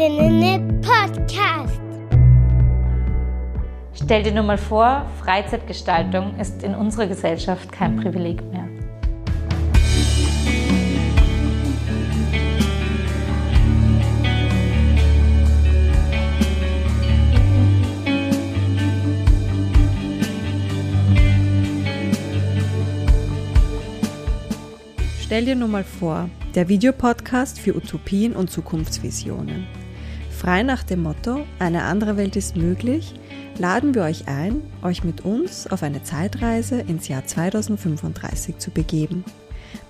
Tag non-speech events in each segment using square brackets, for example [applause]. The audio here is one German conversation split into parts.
Heldinnen Podcast. Stell dir nur mal vor, Freizeitgestaltung ist in unserer Gesellschaft kein Privileg mehr. Stell dir nur mal vor, der Videopodcast für Utopien und Zukunftsvisionen. Frei nach dem Motto, eine andere Welt ist möglich, laden wir euch ein, euch mit uns auf eine Zeitreise ins Jahr 2035 zu begeben.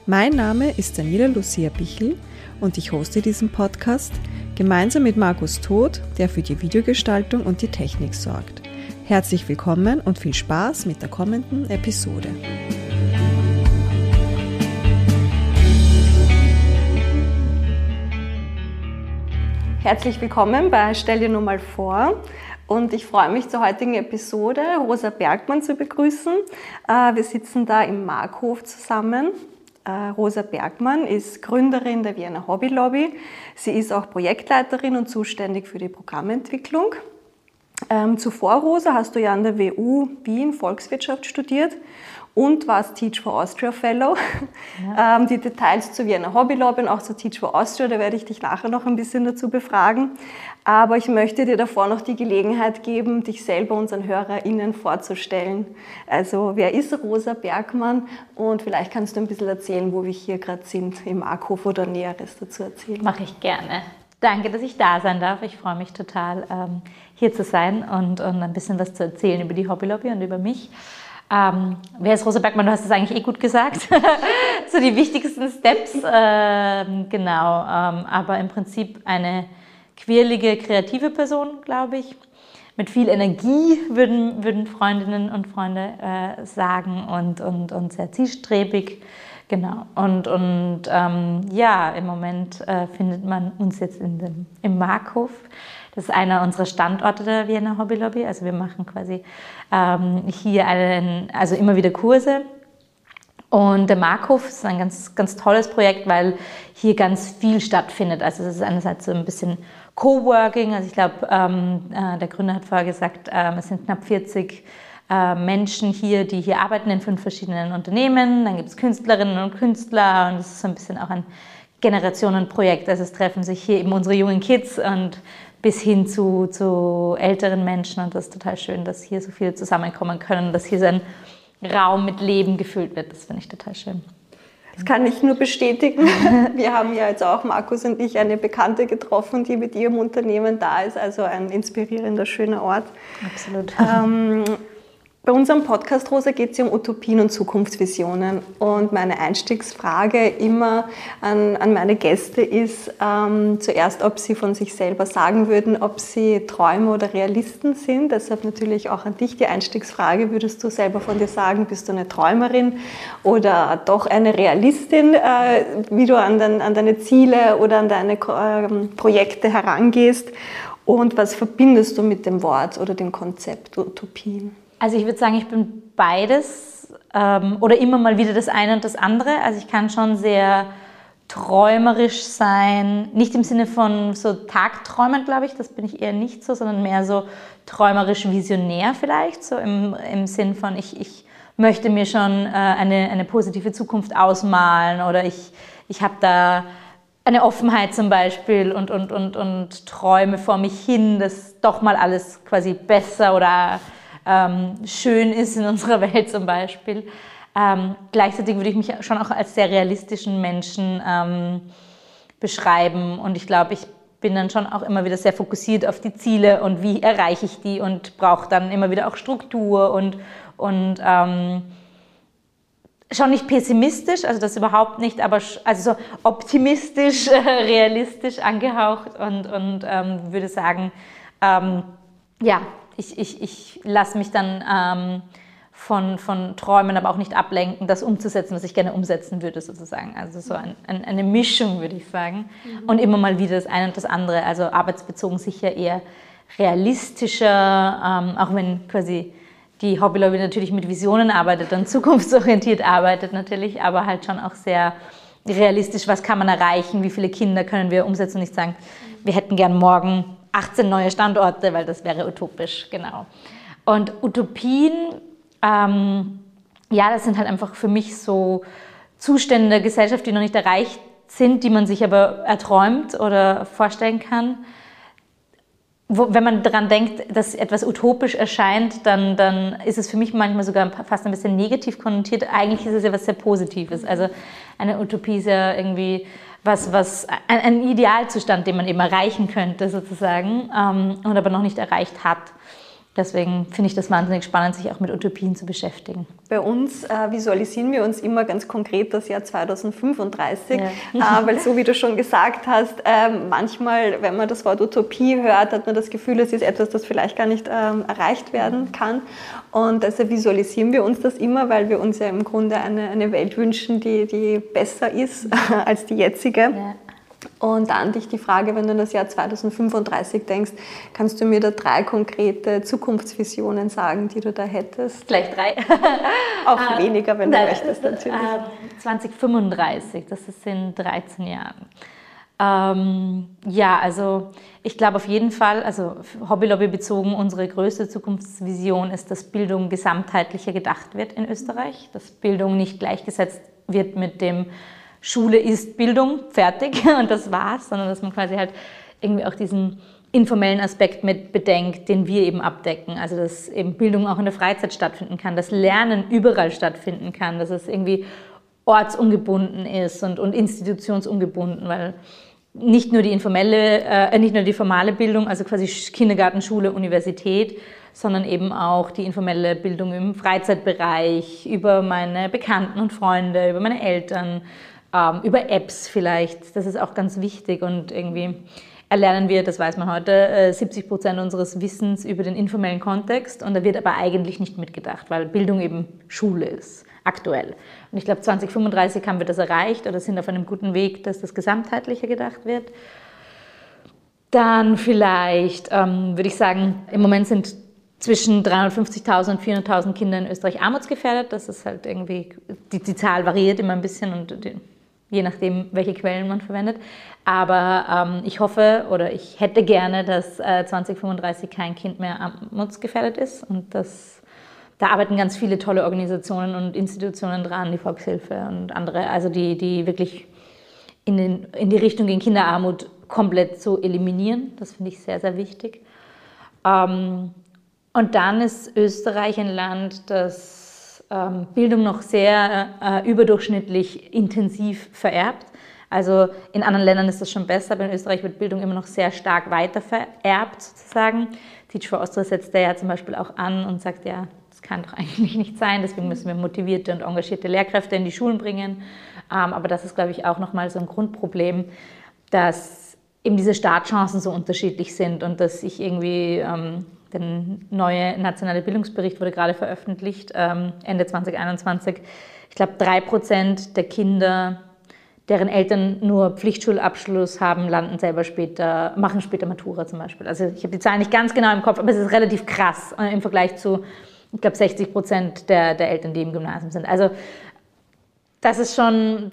Mein Name ist Daniela Lucia Bichel und ich hoste diesen Podcast gemeinsam mit Markus Todt, der für die Videogestaltung und die Technik sorgt. Herzlich willkommen und viel Spaß mit der kommenden Episode. Herzlich willkommen bei Stell dir nur mal vor. Und ich freue mich zur heutigen Episode, Rosa Bergmann zu begrüßen. Äh, wir sitzen da im Markhof zusammen. Äh, Rosa Bergmann ist Gründerin der Vienna Hobby Lobby. Sie ist auch Projektleiterin und zuständig für die Programmentwicklung. Ähm, zuvor, Rosa, hast du ja an der WU Wien Volkswirtschaft studiert und warst Teach for Austria Fellow. Ja. Ähm, die Details zu Vienna Hobby Lobby und auch zu Teach for Austria, da werde ich dich nachher noch ein bisschen dazu befragen. Aber ich möchte dir davor noch die Gelegenheit geben, dich selber unseren HörerInnen vorzustellen. Also, wer ist Rosa Bergmann? Und vielleicht kannst du ein bisschen erzählen, wo wir hier gerade sind, im Markhof oder Näheres dazu erzählen. Mache ich gerne. Danke, dass ich da sein darf. Ich freue mich total, ähm, hier zu sein und, und ein bisschen was zu erzählen über die Hobby Lobby und über mich. Ähm, wer ist Rosa Bergmann? Du hast es eigentlich eh gut gesagt. [laughs] so die wichtigsten Steps, ähm, genau. Ähm, aber im Prinzip eine quirlige, kreative Person, glaube ich. Mit viel Energie, würden, würden Freundinnen und Freunde äh, sagen und, und, und sehr zielstrebig. Genau. Und, und ähm, ja, im Moment äh, findet man uns jetzt in dem, im Markhof. Das ist einer unserer Standorte der Vienna Hobby Lobby. Also wir machen quasi ähm, hier einen, also immer wieder Kurse. Und der Markhof ist ein ganz, ganz tolles Projekt, weil hier ganz viel stattfindet. Also es ist einerseits so ein bisschen Coworking. Also ich glaube, ähm, äh, der Gründer hat vorher gesagt, ähm, es sind knapp 40 äh, Menschen hier, die hier arbeiten in fünf verschiedenen Unternehmen. Dann gibt es Künstlerinnen und Künstler und es ist so ein bisschen auch ein Generationenprojekt. Also es treffen sich hier eben unsere jungen Kids und bis hin zu, zu älteren Menschen. Und das ist total schön, dass hier so viele zusammenkommen können, dass hier so ein Raum mit Leben gefüllt wird. Das finde ich total schön. Das kann ich nur bestätigen. [laughs] Wir haben ja jetzt auch, Markus und ich, eine Bekannte getroffen, die mit ihrem Unternehmen da ist. Also ein inspirierender, schöner Ort. Absolut. Ähm, bei unserem Podcast, Rosa, geht es ja um Utopien und Zukunftsvisionen. Und meine Einstiegsfrage immer an, an meine Gäste ist ähm, zuerst, ob sie von sich selber sagen würden, ob sie Träumer oder Realisten sind. Deshalb natürlich auch an dich die Einstiegsfrage. Würdest du selber von dir sagen, bist du eine Träumerin oder doch eine Realistin, äh, wie du an, den, an, deine Ziele oder an deine äh, Projekte herangehst? Und was verbindest du mit dem Wort oder dem Konzept Utopien? Also ich würde sagen, ich bin beides ähm, oder immer mal wieder das eine und das andere. Also ich kann schon sehr träumerisch sein, nicht im Sinne von so Tagträumen, glaube ich, das bin ich eher nicht so, sondern mehr so träumerisch visionär vielleicht, so im, im Sinn von ich, ich möchte mir schon äh, eine, eine positive Zukunft ausmalen oder ich, ich habe da eine Offenheit zum Beispiel und, und, und, und träume vor mich hin, dass doch mal alles quasi besser oder ähm, schön ist in [laughs] unserer Welt zum Beispiel. Ähm, gleichzeitig würde ich mich schon auch als sehr realistischen Menschen ähm, beschreiben und ich glaube, ich bin dann schon auch immer wieder sehr fokussiert auf die Ziele und wie erreiche ich die und brauche dann immer wieder auch Struktur und, und ähm, schon nicht pessimistisch, also das überhaupt nicht, aber also so optimistisch, äh, [laughs] realistisch angehaucht und, und ähm, würde sagen, ähm, ja, ich, ich, ich lasse mich dann ähm, von, von Träumen aber auch nicht ablenken, das umzusetzen, was ich gerne umsetzen würde, sozusagen. Also so ein, ein, eine Mischung, würde ich sagen. Mhm. Und immer mal wieder das eine und das andere. Also arbeitsbezogen sicher eher realistischer, ähm, auch wenn quasi die Hobbylobby natürlich mit Visionen arbeitet und zukunftsorientiert arbeitet natürlich, aber halt schon auch sehr realistisch, was kann man erreichen, wie viele Kinder können wir umsetzen und nicht sagen, wir hätten gern morgen 18 neue Standorte, weil das wäre utopisch, genau. Und Utopien, ähm, ja, das sind halt einfach für mich so Zustände der Gesellschaft, die noch nicht erreicht sind, die man sich aber erträumt oder vorstellen kann. Wo, wenn man daran denkt, dass etwas utopisch erscheint, dann, dann ist es für mich manchmal sogar fast ein bisschen negativ konnotiert. Eigentlich ist es ja was sehr Positives. Also eine Utopie ist ja irgendwie was, was ein, ein Idealzustand, den man eben erreichen könnte sozusagen ähm, und aber noch nicht erreicht hat. Deswegen finde ich das wahnsinnig spannend, sich auch mit Utopien zu beschäftigen. Bei uns äh, visualisieren wir uns immer ganz konkret das Jahr 2035, ja. äh, weil so wie du schon gesagt hast, äh, manchmal, wenn man das Wort Utopie hört, hat man das Gefühl, es ist etwas, das vielleicht gar nicht ähm, erreicht werden kann. Und deshalb visualisieren wir uns das immer, weil wir uns ja im Grunde eine, eine Welt wünschen, die, die besser ist [laughs] als die jetzige. Ja. Und an dich die Frage, wenn du an das Jahr 2035 denkst, kannst du mir da drei konkrete Zukunftsvisionen sagen, die du da hättest? Gleich drei. [laughs] Auch äh, weniger, wenn du möchtest, natürlich. Äh, 2035, das ist in 13 Jahren. Ähm, ja, also ich glaube auf jeden Fall, also Hobbylobby bezogen, unsere größte Zukunftsvision ist, dass Bildung gesamtheitlicher gedacht wird in Österreich, dass Bildung nicht gleichgesetzt wird mit dem Schule ist Bildung, fertig [laughs] und das war's, sondern dass man quasi halt irgendwie auch diesen informellen Aspekt mit bedenkt, den wir eben abdecken. Also dass eben Bildung auch in der Freizeit stattfinden kann, dass Lernen überall stattfinden kann, dass es irgendwie ortsungebunden ist und, und institutionsungebunden, weil nicht nur die informelle, äh, nicht nur die formale Bildung, also quasi Kindergarten, Schule, Universität, sondern eben auch die informelle Bildung im Freizeitbereich, über meine Bekannten und Freunde, über meine Eltern, ähm, über Apps vielleicht. Das ist auch ganz wichtig und irgendwie erlernen wir, das weiß man heute, äh, 70 Prozent unseres Wissens über den informellen Kontext und da wird aber eigentlich nicht mitgedacht, weil Bildung eben Schule ist, aktuell. Und ich glaube, 2035 haben wir das erreicht oder sind auf einem guten Weg, dass das gesamtheitlicher gedacht wird. Dann vielleicht ähm, würde ich sagen, im Moment sind zwischen 350.000 und 400.000 Kinder in Österreich armutsgefährdet. Das ist halt irgendwie, die, die Zahl variiert immer ein bisschen und die, je nachdem, welche Quellen man verwendet. Aber ähm, ich hoffe oder ich hätte gerne, dass äh, 2035 kein Kind mehr armutsgefährdet ist und das, da arbeiten ganz viele tolle Organisationen und Institutionen dran, die Volkshilfe und andere, also die, die wirklich in, den, in die Richtung gegen Kinderarmut komplett zu eliminieren. Das finde ich sehr, sehr wichtig. Ähm, und dann ist Österreich ein Land, das Bildung noch sehr äh, überdurchschnittlich intensiv vererbt. Also in anderen Ländern ist das schon besser, aber in Österreich wird Bildung immer noch sehr stark weiter vererbt sozusagen. Teach for Austria setzt da ja zum Beispiel auch an und sagt, ja, das kann doch [laughs] eigentlich nicht sein, deswegen müssen wir motivierte und engagierte Lehrkräfte in die Schulen bringen. Ähm, aber das ist, glaube ich, auch nochmal so ein Grundproblem, dass eben diese Startchancen so unterschiedlich sind und dass ich irgendwie ähm, der neue nationale Bildungsbericht wurde gerade veröffentlicht, ähm, Ende 2021. Ich glaube, drei Prozent der Kinder, deren Eltern nur Pflichtschulabschluss haben, landen selber später, machen später Matura zum Beispiel. Also ich habe die Zahlen nicht ganz genau im Kopf, aber es ist relativ krass äh, im Vergleich zu, ich glaube, 60 Prozent der, der Eltern, die im Gymnasium sind. Also das ist schon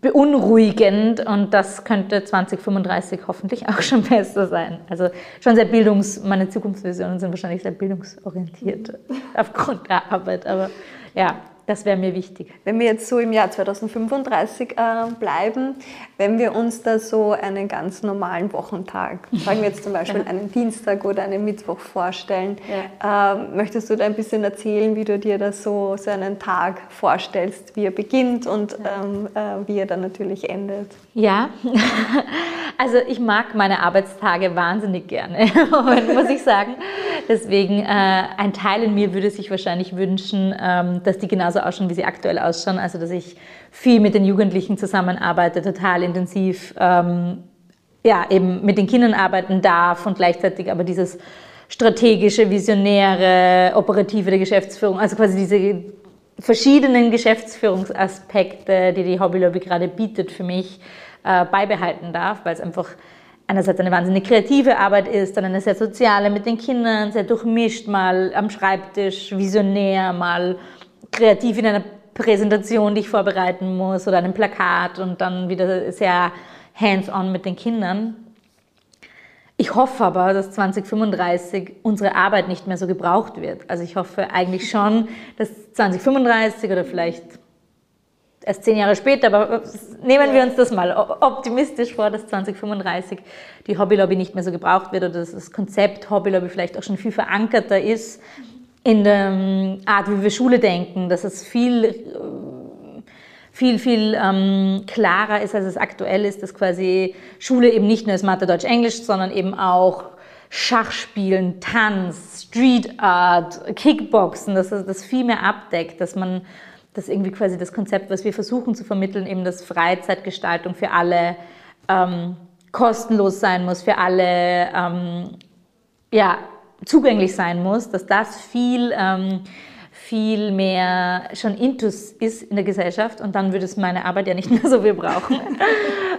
beunruhigend und das könnte 2035 hoffentlich auch schon besser sein. Also schon sehr bildungs, meine Zukunftsvisionen sind wahrscheinlich sehr bildungsorientiert [laughs] aufgrund der Arbeit, aber ja, das wäre mir wichtig. Wenn wir jetzt so im Jahr 2035 äh, bleiben, wenn wir uns da so einen ganz normalen Wochentag, [laughs] sagen wir jetzt zum Beispiel einen Dienstag oder einen Mittwoch vorstellen, ja. äh, möchtest du da ein bisschen erzählen, wie du dir das so, so einen Tag vorstellst, wie er beginnt und ja. ähm, äh, wie er dann natürlich endet? Ja, [laughs] also ich mag meine Arbeitstage wahnsinnig gerne, [laughs] muss ich sagen. Deswegen, äh, ein Teil in mir würde sich wahrscheinlich wünschen, ähm, dass die genauso ausschauen, wie sie aktuell ausschauen. Also, dass ich viel mit den Jugendlichen zusammenarbeite, total intensiv, ähm, ja, eben mit den Kindern arbeiten darf und gleichzeitig aber dieses strategische, visionäre, operative der Geschäftsführung, also quasi diese verschiedenen Geschäftsführungsaspekte, die die Hobbylobby gerade bietet für mich, äh, beibehalten darf, weil es einfach einerseits eine wahnsinnig kreative Arbeit ist, dann eine sehr soziale mit den Kindern, sehr durchmischt, mal am Schreibtisch, visionär, mal kreativ in einer Präsentation, die ich vorbereiten muss oder ein Plakat und dann wieder sehr hands-on mit den Kindern. Ich hoffe aber, dass 2035 unsere Arbeit nicht mehr so gebraucht wird. Also ich hoffe eigentlich schon, dass 2035 oder vielleicht erst zehn Jahre später, aber nehmen wir uns das mal optimistisch vor, dass 2035 die Hobbylobby nicht mehr so gebraucht wird oder dass das Konzept Hobbylobby vielleicht auch schon viel verankerter ist in der ähm, Art, wie wir Schule denken, dass es viel, äh, viel, viel ähm, klarer ist, als es aktuell ist, dass quasi Schule eben nicht nur ist Mathe, Deutsch, Englisch, sondern eben auch Schachspielen, Tanz, Street Art, Kickboxen, dass das viel mehr abdeckt, dass man das irgendwie quasi das Konzept, was wir versuchen zu vermitteln, eben dass Freizeitgestaltung für alle ähm, kostenlos sein muss, für alle ähm, ja, zugänglich sein muss, dass das viel, ähm, viel mehr schon Intus ist in der Gesellschaft und dann würde es meine Arbeit ja nicht [laughs] mehr so viel brauchen.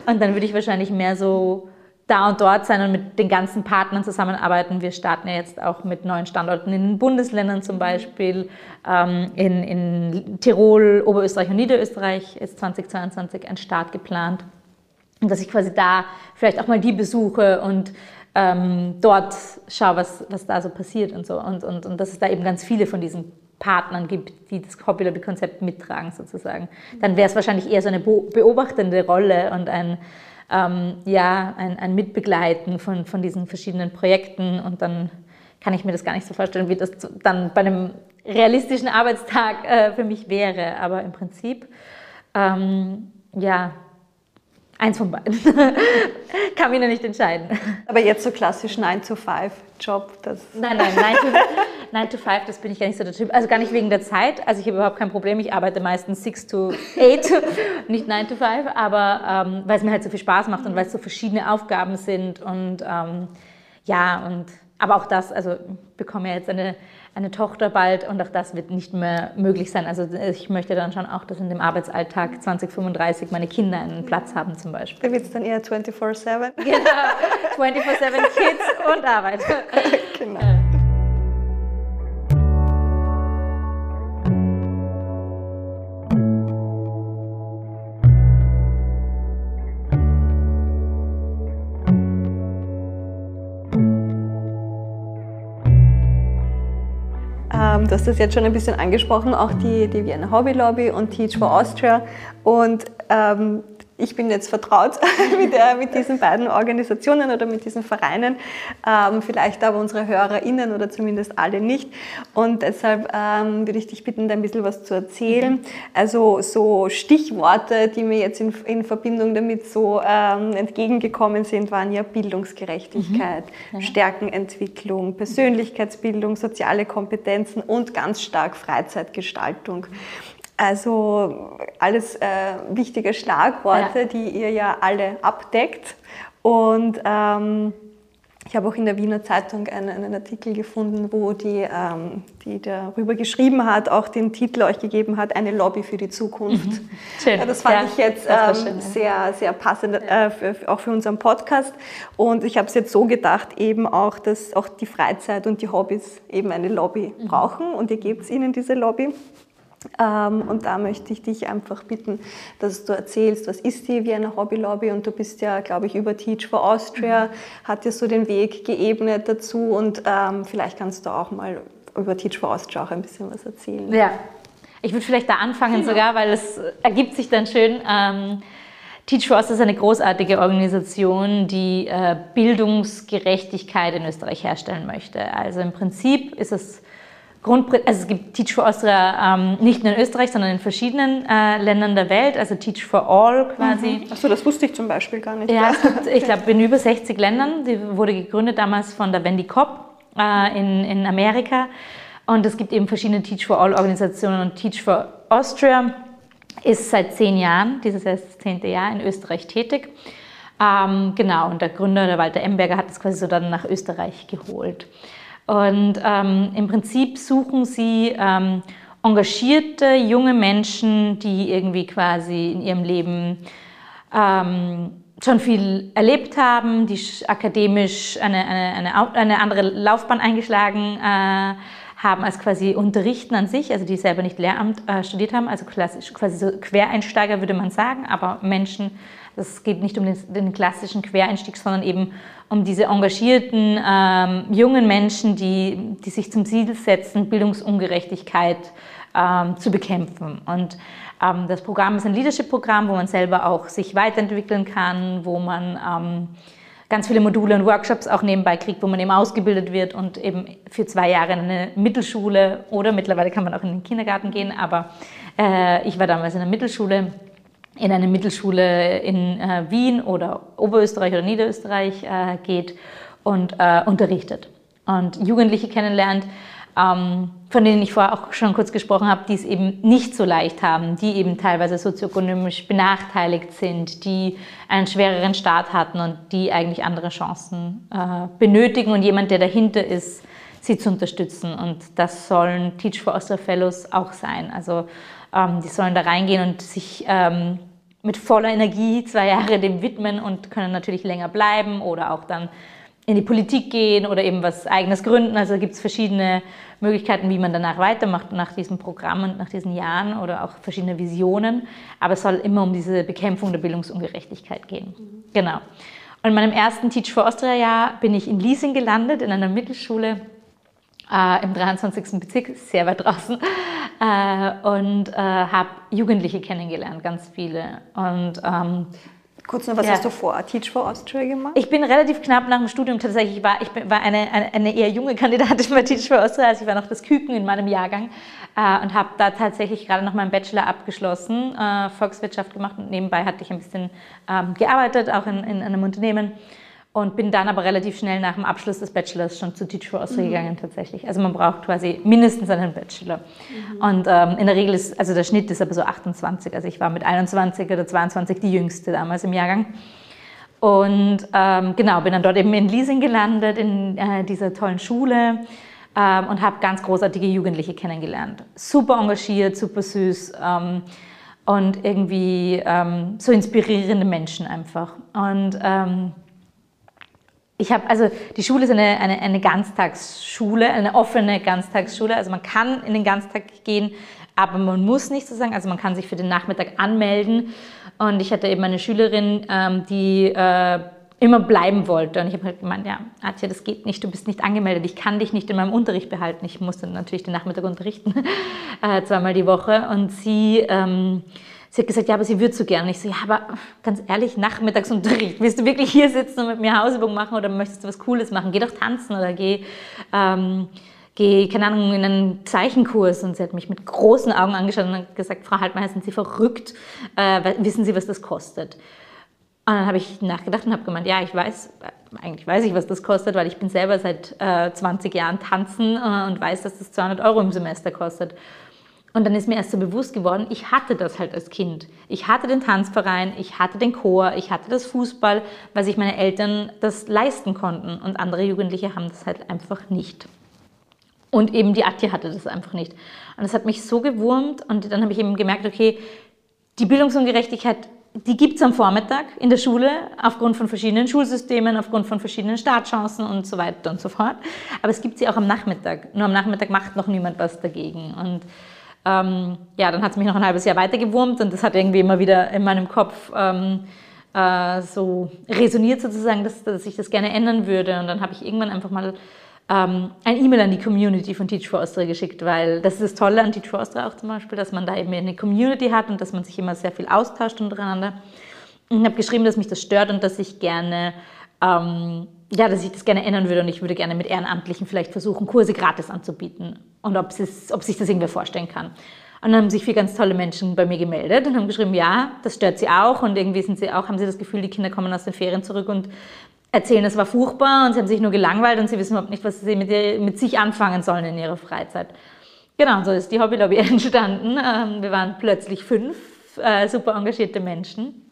und dann würde ich wahrscheinlich mehr so da und dort sein und mit den ganzen Partnern zusammenarbeiten. Wir starten ja jetzt auch mit neuen Standorten in den Bundesländern zum Beispiel, ähm, in, in Tirol, Oberösterreich und Niederösterreich ist 2022 ein Start geplant. Und dass ich quasi da vielleicht auch mal die besuche und ähm, dort schaue, was, was da so passiert und so. Und, und, und dass es da eben ganz viele von diesen Partnern gibt, die das Hobby-Lobby-Konzept mittragen sozusagen. Dann wäre es wahrscheinlich eher so eine beobachtende Rolle und ein ähm, ja, ein, ein Mitbegleiten von, von diesen verschiedenen Projekten und dann kann ich mir das gar nicht so vorstellen, wie das dann bei einem realistischen Arbeitstag äh, für mich wäre. Aber im Prinzip, ähm, ja, eins von beiden. [laughs] kann mich noch nicht entscheiden. Aber jetzt so klassisch 9-to-5-Job, das... Nein, nein, 9 to, 9 to 5, das bin ich gar nicht so der Typ. Also gar nicht wegen der Zeit. Also ich habe überhaupt kein Problem. Ich arbeite meistens 6 to 8, [laughs] nicht 9 to 5. Aber ähm, weil es mir halt so viel Spaß macht und weil es so verschiedene Aufgaben sind. Und ähm, ja, und aber auch das, also ich bekomme ja jetzt eine, eine Tochter bald und auch das wird nicht mehr möglich sein. Also ich möchte dann schon auch, dass in dem Arbeitsalltag 2035 meine Kinder einen Platz haben zum Beispiel. Da wird es dann eher 24-7. Genau, 24-7 Kids und Arbeit. [laughs] genau. Du hast das jetzt schon ein bisschen angesprochen, auch die, die Vienna Hobby Lobby und Teach for Austria. Und ähm, ich bin jetzt vertraut [laughs] mit, der, mit, diesen beiden Organisationen oder mit diesen Vereinen, ähm, vielleicht aber unsere HörerInnen oder zumindest alle nicht. Und deshalb ähm, würde ich dich bitten, da ein bisschen was zu erzählen. Mhm. Also so Stichworte, die mir jetzt in, in Verbindung damit so ähm, entgegengekommen sind, waren ja Bildungsgerechtigkeit, mhm. ja. Stärkenentwicklung, Persönlichkeitsbildung, soziale Kompetenzen und ganz stark Freizeitgestaltung. Also alles äh, wichtige Schlagworte, ja. die ihr ja alle abdeckt. Und ähm, ich habe auch in der Wiener Zeitung einen, einen Artikel gefunden, wo die, ähm, die darüber geschrieben hat, auch den Titel euch gegeben hat, eine Lobby für die Zukunft. Mhm. Schön. Ja, das fand ja, ich jetzt ähm, sehr, sehr passend, äh, für, auch für unseren Podcast. Und ich habe es jetzt so gedacht, eben auch, dass auch die Freizeit und die Hobbys eben eine Lobby mhm. brauchen. Und ihr gebt ihnen diese Lobby. Ähm, und da möchte ich dich einfach bitten, dass du erzählst, was ist die Vienna Hobby Lobby? Und du bist ja, glaube ich, über Teach for Austria, mhm. hat dir so den Weg geebnet dazu. Und ähm, vielleicht kannst du auch mal über Teach for Austria auch ein bisschen was erzählen. Ja, ich würde vielleicht da anfangen ja. sogar, weil es ergibt sich dann schön. Ähm, Teach for Austria ist eine großartige Organisation, die äh, Bildungsgerechtigkeit in Österreich herstellen möchte. Also im Prinzip ist es Grundprinzip, also es gibt Teach for Austria ähm, nicht nur in Österreich, sondern in verschiedenen äh, Ländern der Welt, also Teach for All quasi. Mhm. Achso, das wusste ich zum Beispiel gar nicht. Ja, [laughs] gibt, ich glaube, in über 60 Ländern. Die wurde gegründet damals von der Wendy Kopp äh, in, in Amerika. Und es gibt eben verschiedene Teach for All Organisationen und Teach for Austria ist seit zehn Jahren, dieses Jahr ist das zehnte Jahr, in Österreich tätig. Ähm, genau, und der Gründer, der Walter Emberger, hat das quasi so dann nach Österreich geholt. Und ähm, im Prinzip suchen sie ähm, engagierte junge Menschen, die irgendwie quasi in ihrem Leben ähm, schon viel erlebt haben, die akademisch eine, eine, eine, eine andere Laufbahn eingeschlagen äh, haben als quasi Unterrichten an sich, also die selber nicht Lehramt äh, studiert haben, also klassisch, quasi so Quereinsteiger würde man sagen, aber Menschen, das geht nicht um den, den klassischen Quereinstieg, sondern eben um diese engagierten ähm, jungen Menschen, die, die sich zum Ziel setzen, Bildungsungerechtigkeit ähm, zu bekämpfen. Und ähm, das Programm ist ein Leadership-Programm, wo man selber auch sich weiterentwickeln kann, wo man ähm, ganz viele Module und Workshops auch nebenbei kriegt, wo man eben ausgebildet wird und eben für zwei Jahre in eine Mittelschule oder mittlerweile kann man auch in den Kindergarten gehen, aber äh, ich war damals in der Mittelschule in eine Mittelschule in äh, Wien oder Oberösterreich oder Niederösterreich äh, geht und äh, unterrichtet und Jugendliche kennenlernt, ähm, von denen ich vorher auch schon kurz gesprochen habe, die es eben nicht so leicht haben, die eben teilweise sozioökonomisch benachteiligt sind, die einen schwereren Start hatten und die eigentlich andere Chancen äh, benötigen und jemand, der dahinter ist, sie zu unterstützen. Und das sollen Teach for Austria Fellows auch sein. Also ähm, die sollen da reingehen und sich ähm, mit voller Energie zwei Jahre dem widmen und können natürlich länger bleiben oder auch dann in die Politik gehen oder eben was eigenes gründen. Also gibt es verschiedene Möglichkeiten, wie man danach weitermacht nach diesem Programm und nach diesen Jahren oder auch verschiedene Visionen. Aber es soll immer um diese Bekämpfung der Bildungsungerechtigkeit gehen. Genau. Und in meinem ersten Teach for Austria Jahr bin ich in Liesing gelandet, in einer Mittelschule äh, im 23. Bezirk, sehr weit draußen, äh, und äh, habe Jugendliche kennengelernt, ganz viele. Und ähm, Kurz noch, was ja. hast du vor Teach for Austria gemacht? Ich bin relativ knapp nach dem Studium tatsächlich, ich war, ich war eine, eine, eine eher junge Kandidatin bei Teach for Austria, also ich war noch das Küken in meinem Jahrgang äh, und habe da tatsächlich gerade noch meinen Bachelor abgeschlossen, äh, Volkswirtschaft gemacht und nebenbei hatte ich ein bisschen ähm, gearbeitet, auch in, in einem Unternehmen und bin dann aber relativ schnell nach dem Abschluss des Bachelors schon zu Teach for Austria mhm. gegangen tatsächlich. Also man braucht quasi mindestens einen Bachelor. Mhm. Und ähm, in der Regel ist, also der Schnitt ist aber so 28. Also ich war mit 21 oder 22 die jüngste damals im Jahrgang. Und ähm, genau, bin dann dort eben in Leasing gelandet, in äh, dieser tollen Schule ähm, und habe ganz großartige Jugendliche kennengelernt. Super engagiert, super süß ähm, und irgendwie ähm, so inspirierende Menschen einfach. Und ähm, ich habe, also die Schule ist eine, eine, eine Ganztagsschule, eine offene Ganztagsschule. Also man kann in den Ganztag gehen, aber man muss nicht sozusagen, also man kann sich für den Nachmittag anmelden. Und ich hatte eben eine Schülerin, ähm, die äh, immer bleiben wollte. Und ich habe halt gemeint, ja, Atja, das geht nicht, du bist nicht angemeldet, ich kann dich nicht in meinem Unterricht behalten. Ich musste natürlich den Nachmittag unterrichten, [laughs] äh, zweimal die Woche. Und sie... Ähm, Sie hat gesagt, ja, aber sie würde so gerne. Ich so, ja, aber ganz ehrlich, Nachmittagsunterricht, willst du wirklich hier sitzen und mit mir Hausübung machen oder möchtest du was Cooles machen? Geh doch tanzen oder geh, ähm, geh, keine Ahnung, in einen Zeichenkurs. Und sie hat mich mit großen Augen angeschaut und gesagt, Frau Haltmeier, sind Sie verrückt? Äh, wissen Sie, was das kostet? Und dann habe ich nachgedacht und habe gemeint, ja, ich weiß, eigentlich weiß ich, was das kostet, weil ich bin selber seit äh, 20 Jahren tanzen äh, und weiß, dass das 200 Euro im Semester kostet. Und dann ist mir erst so bewusst geworden, ich hatte das halt als Kind. Ich hatte den Tanzverein, ich hatte den Chor, ich hatte das Fußball, weil sich meine Eltern das leisten konnten. Und andere Jugendliche haben das halt einfach nicht. Und eben die Atje hatte das einfach nicht. Und das hat mich so gewurmt. Und dann habe ich eben gemerkt, okay, die Bildungsungerechtigkeit, die gibt es am Vormittag in der Schule aufgrund von verschiedenen Schulsystemen, aufgrund von verschiedenen Startchancen und so weiter und so fort. Aber es gibt sie auch am Nachmittag. Nur am Nachmittag macht noch niemand was dagegen. Und ähm, ja, dann hat es mich noch ein halbes Jahr weitergewurmt und das hat irgendwie immer wieder in meinem Kopf ähm, äh, so resoniert sozusagen, dass, dass, ich das gerne ändern würde. Und dann habe ich irgendwann einfach mal ähm, ein E-Mail an die Community von Teach for Austria geschickt, weil das ist das Tolle an Teach for Austria auch zum Beispiel, dass man da eben eine Community hat und dass man sich immer sehr viel austauscht untereinander. Und habe geschrieben, dass mich das stört und dass ich gerne ähm, ja, dass ich das gerne ändern würde und ich würde gerne mit Ehrenamtlichen vielleicht versuchen, Kurse gratis anzubieten und ob, ob sich das irgendwer vorstellen kann. Und dann haben sich vier ganz tolle Menschen bei mir gemeldet und haben geschrieben, ja, das stört sie auch und irgendwie sind sie auch, haben sie das Gefühl, die Kinder kommen aus den Ferien zurück und erzählen, es war furchtbar und sie haben sich nur gelangweilt und sie wissen überhaupt nicht, was sie mit, ihr, mit sich anfangen sollen in ihrer Freizeit. Genau, so ist die Hobbylobby [laughs] entstanden. Ähm, wir waren plötzlich fünf äh, super engagierte Menschen.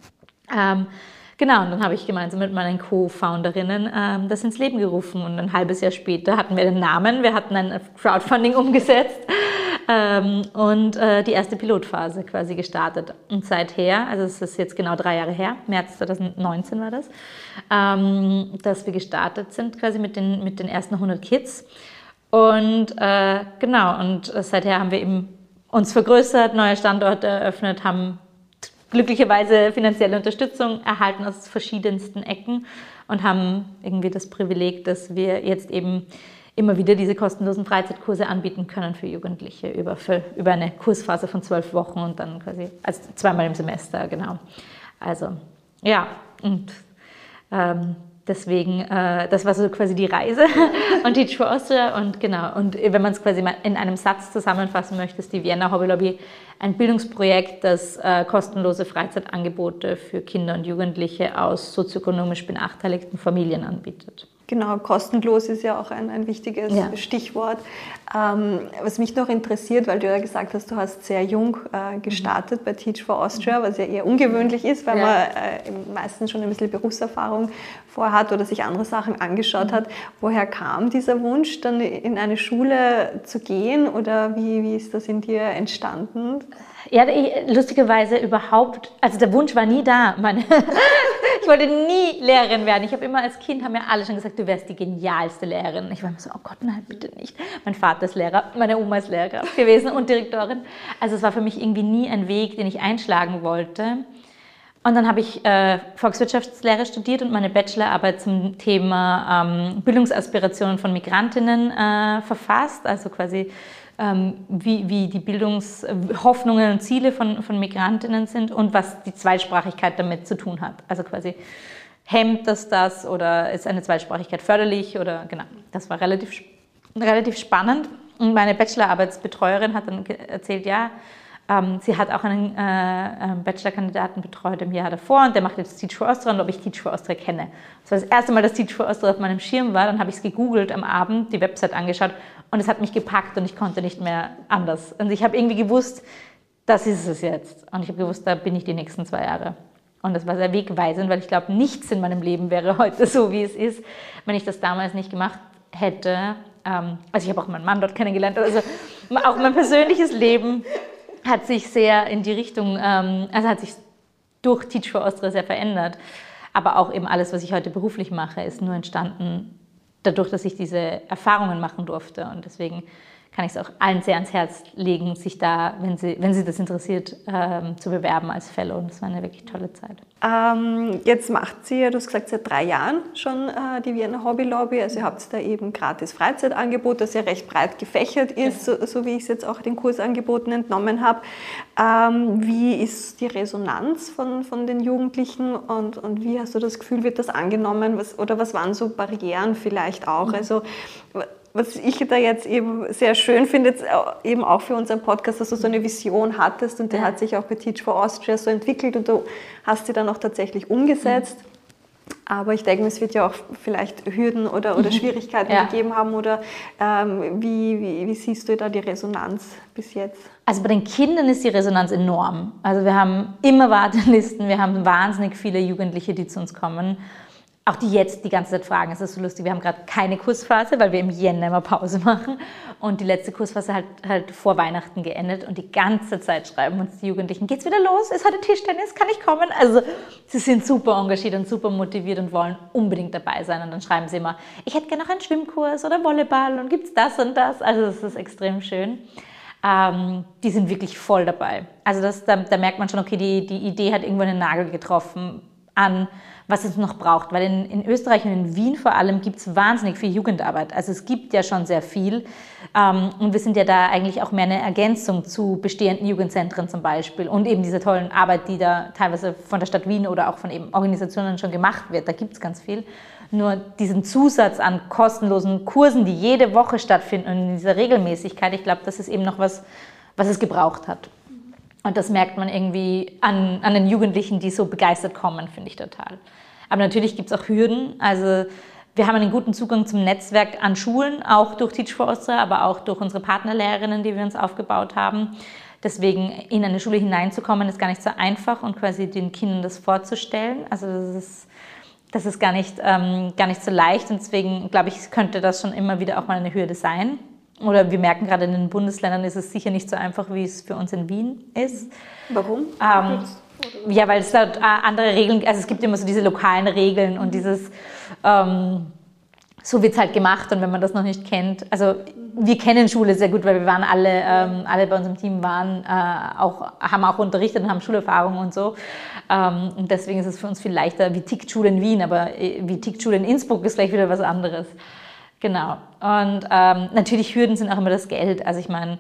Genau, und dann habe ich gemeinsam mit meinen Co-Founderinnen ähm, das ins Leben gerufen. Und ein halbes Jahr später hatten wir den Namen, wir hatten ein Crowdfunding [laughs] umgesetzt ähm, und äh, die erste Pilotphase quasi gestartet. Und seither, also es ist jetzt genau drei Jahre her, März 2019 war das, ähm, dass wir gestartet sind quasi mit den, mit den ersten 100 Kids. Und äh, genau, und seither haben wir eben uns vergrößert, neue Standorte eröffnet, haben glücklicherweise finanzielle Unterstützung erhalten aus verschiedensten Ecken und haben irgendwie das Privileg, dass wir jetzt eben immer wieder diese kostenlosen Freizeitkurse anbieten können für Jugendliche über, für, über eine Kursphase von zwölf Wochen und dann quasi also zweimal im Semester, genau. Also ja, und ähm, Deswegen, äh, das war so quasi die Reise [laughs] und Teach for Austria. Und genau, und wenn man es quasi mal in einem Satz zusammenfassen möchte, ist die Vienna Hobby Lobby ein Bildungsprojekt, das äh, kostenlose Freizeitangebote für Kinder und Jugendliche aus sozioökonomisch benachteiligten Familien anbietet. Genau, kostenlos ist ja auch ein, ein wichtiges ja. Stichwort. Ähm, was mich noch interessiert, weil du ja gesagt hast, du hast sehr jung äh, gestartet bei Teach for Austria, was ja eher ungewöhnlich ist, weil ja. man äh, meistens schon ein bisschen Berufserfahrung vorhat oder sich andere Sachen angeschaut hat. Woher kam dieser Wunsch, dann in eine Schule zu gehen oder wie, wie ist das in dir entstanden? Ja, lustigerweise überhaupt, also der Wunsch war nie da. Meine, [laughs] ich wollte nie Lehrerin werden. Ich habe immer als Kind, haben mir alle schon gesagt, du wärst die genialste Lehrerin. Ich war immer so, oh Gott, nein, bitte nicht. Mein Vater ist Lehrer, meine Oma ist Lehrer gewesen und Direktorin. Also es war für mich irgendwie nie ein Weg, den ich einschlagen wollte. Und dann habe ich äh, Volkswirtschaftslehre studiert und meine Bachelorarbeit zum Thema ähm, Bildungsaspirationen von Migrantinnen äh, verfasst, also quasi wie, wie die Bildungshoffnungen und Ziele von, von Migrantinnen sind und was die Zweisprachigkeit damit zu tun hat. Also quasi hemmt das das oder ist eine Zweisprachigkeit förderlich oder genau. Das war relativ, relativ spannend. Und meine Bachelorarbeitsbetreuerin hat dann erzählt, ja, ähm, sie hat auch einen äh, Bachelorkandidaten betreut im Jahr davor und der macht jetzt Teach for Austria und ob ich Teach for Austria kenne. Das war das erste Mal, dass Teach for Austria auf meinem Schirm war. Dann habe ich es gegoogelt am Abend, die Website angeschaut und es hat mich gepackt und ich konnte nicht mehr anders. Und ich habe irgendwie gewusst, das ist es jetzt. Und ich habe gewusst, da bin ich die nächsten zwei Jahre. Und das war sehr wegweisend, weil ich glaube, nichts in meinem Leben wäre [laughs] heute so, wie es ist, wenn ich das damals nicht gemacht hätte. Ähm, also ich habe auch meinen Mann dort kennengelernt. Also auch mein persönliches Leben hat sich sehr in die Richtung, ähm, also hat sich durch Teach for Austria sehr verändert. Aber auch eben alles, was ich heute beruflich mache, ist nur entstanden dadurch, dass ich diese Erfahrungen machen durfte. Und deswegen kann ich es auch allen sehr ans Herz legen, sich da, wenn sie, wenn sie das interessiert, ähm, zu bewerben als Fellow. Und das war eine wirklich tolle Zeit. Ähm, jetzt macht sie, du hast gesagt, seit drei Jahren schon äh, die Wiener Hobby Lobby. Also ihr habt da eben gratis Freizeitangebot, das ja recht breit gefächert ist, so, so, wie ich es jetzt auch den Kursangeboten entnommen habe. Ähm, wie ist die Resonanz von, von den Jugendlichen und, und wie hast du das Gefühl, wird das angenommen? Was, oder was waren so Barrieren vielleicht auch? Mhm. Also was ich da jetzt eben sehr schön finde, eben auch für unseren Podcast, dass du so eine Vision hattest und die ja. hat sich auch bei Teach for Austria so entwickelt und du hast sie dann auch tatsächlich umgesetzt. Mhm. Aber ich denke, es wird ja auch vielleicht Hürden oder, oder mhm. Schwierigkeiten ja. gegeben haben. Oder ähm, wie, wie, wie, siehst du da die Resonanz bis jetzt? Also bei den Kindern ist die Resonanz enorm. Also wir haben immer Wartelisten, wir haben wahnsinnig viele Jugendliche, die zu uns kommen auch die jetzt die ganze Zeit fragen, es ist so lustig, wir haben gerade keine Kursphase, weil wir im Jänner immer Pause machen und die letzte Kursphase hat halt vor Weihnachten geendet und die ganze Zeit schreiben uns die Jugendlichen, geht's wieder los, ist heute Tischtennis, kann ich kommen? Also sie sind super engagiert und super motiviert und wollen unbedingt dabei sein und dann schreiben sie immer, ich hätte gerne noch einen Schwimmkurs oder Volleyball und gibt's das und das, also das ist extrem schön. Ähm, die sind wirklich voll dabei. Also das, da, da merkt man schon, okay, die, die Idee hat irgendwo einen Nagel getroffen an was es noch braucht. Weil in, in Österreich und in Wien vor allem gibt es wahnsinnig viel Jugendarbeit. Also es gibt ja schon sehr viel. Ähm, und wir sind ja da eigentlich auch mehr eine Ergänzung zu bestehenden Jugendzentren zum Beispiel. Und eben dieser tollen Arbeit, die da teilweise von der Stadt Wien oder auch von eben Organisationen schon gemacht wird. Da gibt es ganz viel. Nur diesen Zusatz an kostenlosen Kursen, die jede Woche stattfinden und in dieser Regelmäßigkeit, ich glaube, das ist eben noch was, was es gebraucht hat. Und das merkt man irgendwie an, an den Jugendlichen, die so begeistert kommen, finde ich total. Aber natürlich gibt es auch Hürden. Also wir haben einen guten Zugang zum Netzwerk an Schulen, auch durch Teach for Austria, aber auch durch unsere Partnerlehrerinnen, die wir uns aufgebaut haben. Deswegen in eine Schule hineinzukommen, ist gar nicht so einfach und quasi den Kindern das vorzustellen. Also das ist, das ist gar, nicht, ähm, gar nicht so leicht und deswegen glaube ich, könnte das schon immer wieder auch mal eine Hürde sein. Oder wir merken gerade in den Bundesländern ist es sicher nicht so einfach, wie es für uns in Wien ist. Warum? Ähm, ja, weil es dort äh, andere Regeln, also es gibt immer so diese lokalen Regeln und dieses, ähm, so wird es halt gemacht und wenn man das noch nicht kennt, also wir kennen Schule sehr gut, weil wir waren alle, ähm, alle bei uns im Team waren äh, auch, haben auch unterrichtet und haben Schulerfahrung und so. Ähm, und deswegen ist es für uns viel leichter, wie tickt Schule in Wien, aber äh, wie tickt Schule in Innsbruck ist gleich wieder was anderes. Genau. Und ähm, natürlich Hürden sind auch immer das Geld. Also ich meine,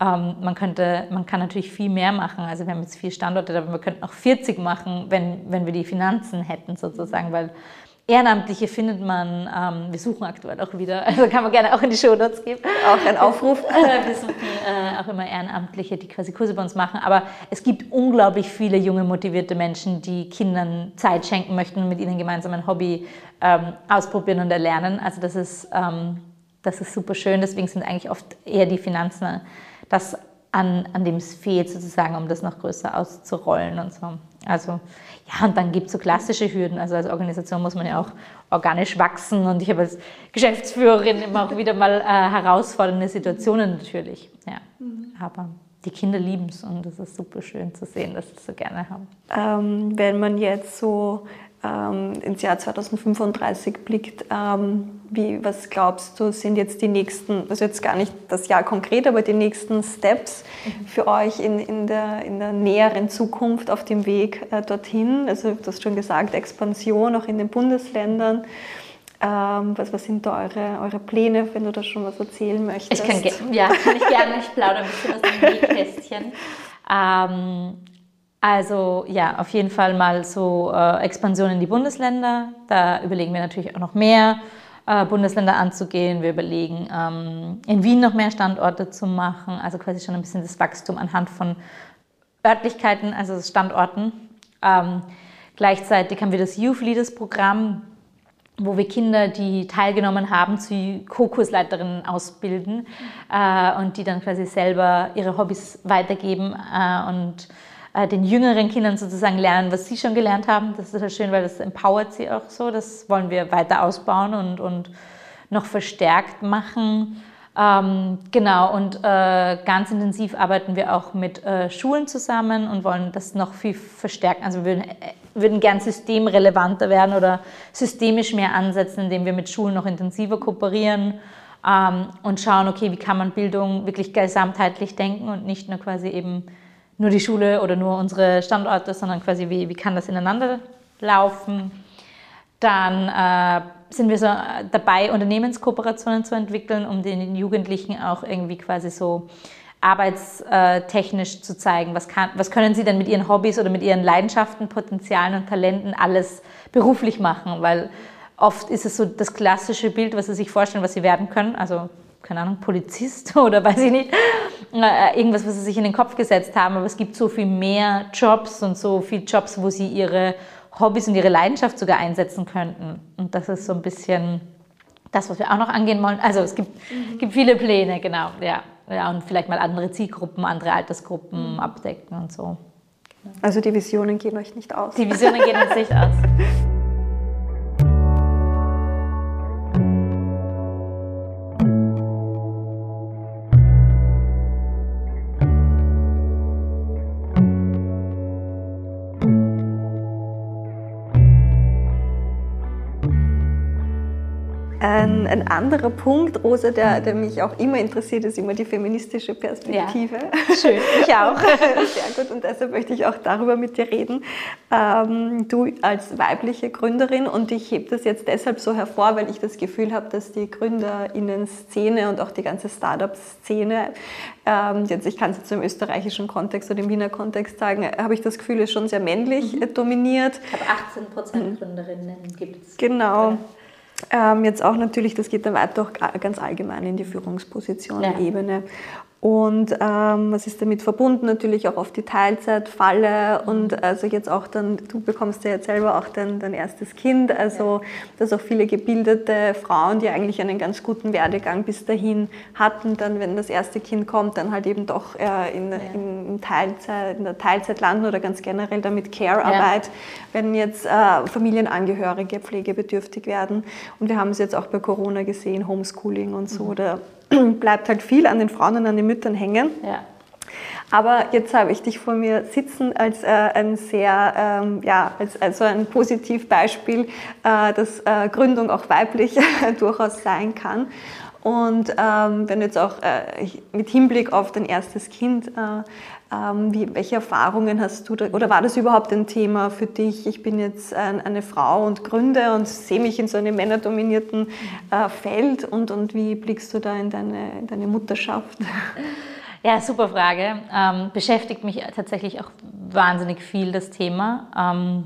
ähm, man könnte, man kann natürlich viel mehr machen. Also wir haben jetzt vier Standorte, aber wir könnten auch 40 machen, wenn, wenn wir die Finanzen hätten sozusagen, weil Ehrenamtliche findet man, ähm, wir suchen aktuell auch wieder, also kann man gerne auch in die Show Notes geben. Auch ein Aufruf. [laughs] wir suchen äh, auch immer Ehrenamtliche, die quasi Kurse bei uns machen. Aber es gibt unglaublich viele junge, motivierte Menschen, die Kindern Zeit schenken möchten und mit ihnen gemeinsam ein Hobby ähm, ausprobieren und erlernen. Also das ist, ähm, das ist super schön. Deswegen sind eigentlich oft eher die Finanzen das an, an dem es fehlt, sozusagen, um das noch größer auszurollen und so. Also ja, und dann gibt es so klassische Hürden. Also als Organisation muss man ja auch organisch wachsen und ich habe als Geschäftsführerin immer auch wieder mal äh, herausfordernde Situationen natürlich. Ja. Mhm. Aber die Kinder lieben es und es ist super schön zu sehen, dass sie es so gerne haben. Ähm, wenn man jetzt so ähm, ins Jahr 2035 blickt, ähm, wie, was glaubst du, sind jetzt die nächsten, also jetzt gar nicht das Jahr konkret, aber die nächsten Steps mhm. für euch in, in, der, in der näheren Zukunft auf dem Weg äh, dorthin? Also du hast schon gesagt, Expansion auch in den Bundesländern. Ähm, was, was sind da eure, eure Pläne, wenn du da schon was erzählen möchtest? Ich kann, ja, kann ich gerne, ich plaudere ein bisschen aus dem [laughs] Nähkästchen. Ähm, also ja, auf jeden Fall mal so äh, Expansion in die Bundesländer. Da überlegen wir natürlich auch noch mehr äh, Bundesländer anzugehen. Wir überlegen, ähm, in Wien noch mehr Standorte zu machen. Also quasi schon ein bisschen das Wachstum anhand von Örtlichkeiten, also Standorten. Ähm, gleichzeitig haben wir das Youth Leaders Programm, wo wir Kinder, die teilgenommen haben, zu Co-Kursleiterinnen ausbilden äh, und die dann quasi selber ihre Hobbys weitergeben äh, und den jüngeren Kindern sozusagen lernen, was sie schon gelernt haben. Das ist total schön, weil das empowert sie auch so. Das wollen wir weiter ausbauen und, und noch verstärkt machen. Ähm, genau, und äh, ganz intensiv arbeiten wir auch mit äh, Schulen zusammen und wollen das noch viel verstärken. Also wir würden, äh, würden gern systemrelevanter werden oder systemisch mehr ansetzen, indem wir mit Schulen noch intensiver kooperieren ähm, und schauen, okay, wie kann man Bildung wirklich gesamtheitlich denken und nicht nur quasi eben nur die Schule oder nur unsere Standorte, sondern quasi, wie, wie kann das ineinander laufen. Dann äh, sind wir so dabei, Unternehmenskooperationen zu entwickeln, um den Jugendlichen auch irgendwie quasi so arbeitstechnisch zu zeigen, was, kann, was können sie denn mit ihren Hobbys oder mit ihren Leidenschaften, Potenzialen und Talenten alles beruflich machen, weil oft ist es so das klassische Bild, was sie sich vorstellen, was sie werden können, also keine Ahnung, Polizist [laughs] oder weiß ich nicht, äh, irgendwas, was sie sich in den Kopf gesetzt haben. Aber es gibt so viel mehr Jobs und so viele Jobs, wo sie ihre Hobbys und ihre Leidenschaft sogar einsetzen könnten. Und das ist so ein bisschen das, was wir auch noch angehen wollen. Also es gibt, mhm. gibt viele Pläne, genau, ja. ja. Und vielleicht mal andere Zielgruppen, andere Altersgruppen mhm. abdecken und so. Also die Visionen gehen euch nicht aus. Die Visionen gehen uns nicht aus. [laughs] Ein, ein, anderer Punkt, Rosa, der, der, mich auch immer interessiert, ist immer die feministische Perspektive. Ja, schön, ich [laughs] auch. Sehr gut und deshalb möchte ich auch darüber mit dir reden. Ähm, du als weibliche Gründerin und ich hebe das jetzt deshalb so hervor, weil ich das Gefühl habe, dass die GründerInnen-Szene und auch die ganze Startup-Szene, ähm, jetzt ich kann es jetzt im österreichischen Kontext oder im Wiener Kontext sagen, habe ich das Gefühl, ist schon sehr männlich mhm. dominiert. Ich habe 18 Prozent Gründerinnen gibt es. Genau. Ähm, jetzt auch natürlich, das geht dann weiter auch ganz allgemein in die Führungsposition-Ebene. Und ähm, was ist damit verbunden? Natürlich auch auf die Teilzeitfalle und also jetzt auch dann, du bekommst ja jetzt selber auch dein, dein erstes Kind, also dass auch viele gebildete Frauen, die eigentlich einen ganz guten Werdegang bis dahin hatten, dann wenn das erste Kind kommt, dann halt eben doch äh, in, ja. in, Teilzeit, in der Teilzeit landen oder ganz generell damit Care-Arbeit, ja. wenn jetzt äh, Familienangehörige pflegebedürftig werden. Und wir haben es jetzt auch bei Corona gesehen, Homeschooling und so, mhm. da [clears throat] bleibt halt viel an den Frauen und an den Müttern hängen. Ja. Aber jetzt habe ich dich vor mir sitzen als äh, ein sehr, ähm, ja, als also ein Positivbeispiel, äh, dass äh, Gründung auch weiblich [laughs] durchaus sein kann. Und ähm, wenn jetzt auch äh, mit Hinblick auf dein erstes Kind, äh, ähm, wie, welche Erfahrungen hast du da, oder war das überhaupt ein Thema für dich? Ich bin jetzt ein, eine Frau und gründe und sehe mich in so einem männerdominierten äh, Feld und, und wie blickst du da in deine, in deine Mutterschaft? [laughs] Ja, super Frage. Ähm, beschäftigt mich tatsächlich auch wahnsinnig viel das Thema. Ähm,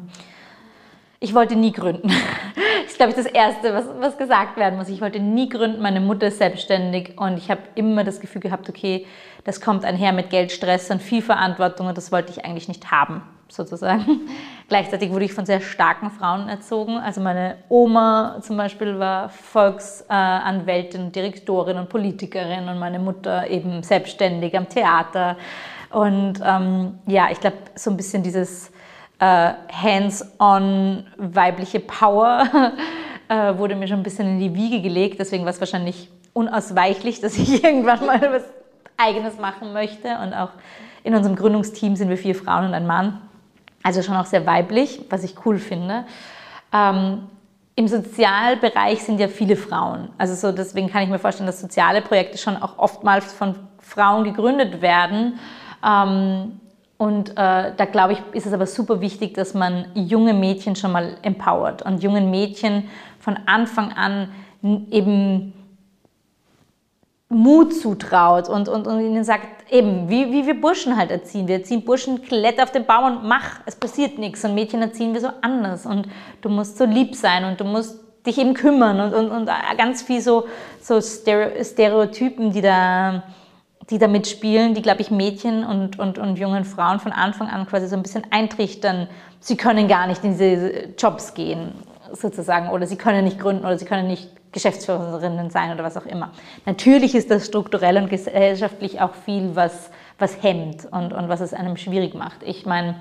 ich wollte nie gründen. Das [laughs] ist, glaube ich, das Erste, was, was gesagt werden muss. Ich wollte nie gründen. Meine Mutter ist selbstständig und ich habe immer das Gefühl gehabt, okay, das kommt einher mit Geldstress und viel Verantwortung und das wollte ich eigentlich nicht haben, sozusagen. [laughs] Gleichzeitig wurde ich von sehr starken Frauen erzogen. Also meine Oma zum Beispiel war Volksanwältin, Direktorin und Politikerin und meine Mutter eben selbstständig am Theater. Und ähm, ja, ich glaube, so ein bisschen dieses äh, hands-on weibliche Power [laughs] äh, wurde mir schon ein bisschen in die Wiege gelegt. Deswegen war es wahrscheinlich unausweichlich, dass ich [laughs] irgendwann mal was Eigenes machen möchte. Und auch in unserem Gründungsteam sind wir vier Frauen und ein Mann. Also schon auch sehr weiblich, was ich cool finde. Ähm, Im Sozialbereich sind ja viele Frauen. Also so deswegen kann ich mir vorstellen, dass soziale Projekte schon auch oftmals von Frauen gegründet werden. Ähm, und äh, da glaube ich, ist es aber super wichtig, dass man junge Mädchen schon mal empowert und jungen Mädchen von Anfang an eben Mut zutraut und, und, und ihnen sagt, eben, wie, wie wir Burschen halt erziehen. Wir erziehen Burschen, kletter auf den Baum und mach, es passiert nichts. Und Mädchen erziehen wir so anders. Und du musst so lieb sein und du musst dich eben kümmern und, und, und ganz viel so, so Stereotypen, die da die da mitspielen, die, glaube ich, Mädchen und, und, und jungen Frauen von Anfang an quasi so ein bisschen eintrichtern, sie können gar nicht in diese Jobs gehen, sozusagen, oder sie können nicht gründen oder sie können nicht Geschäftsführerinnen sein oder was auch immer. Natürlich ist das strukturell und gesellschaftlich auch viel, was, was hemmt und, und was es einem schwierig macht. Ich meine,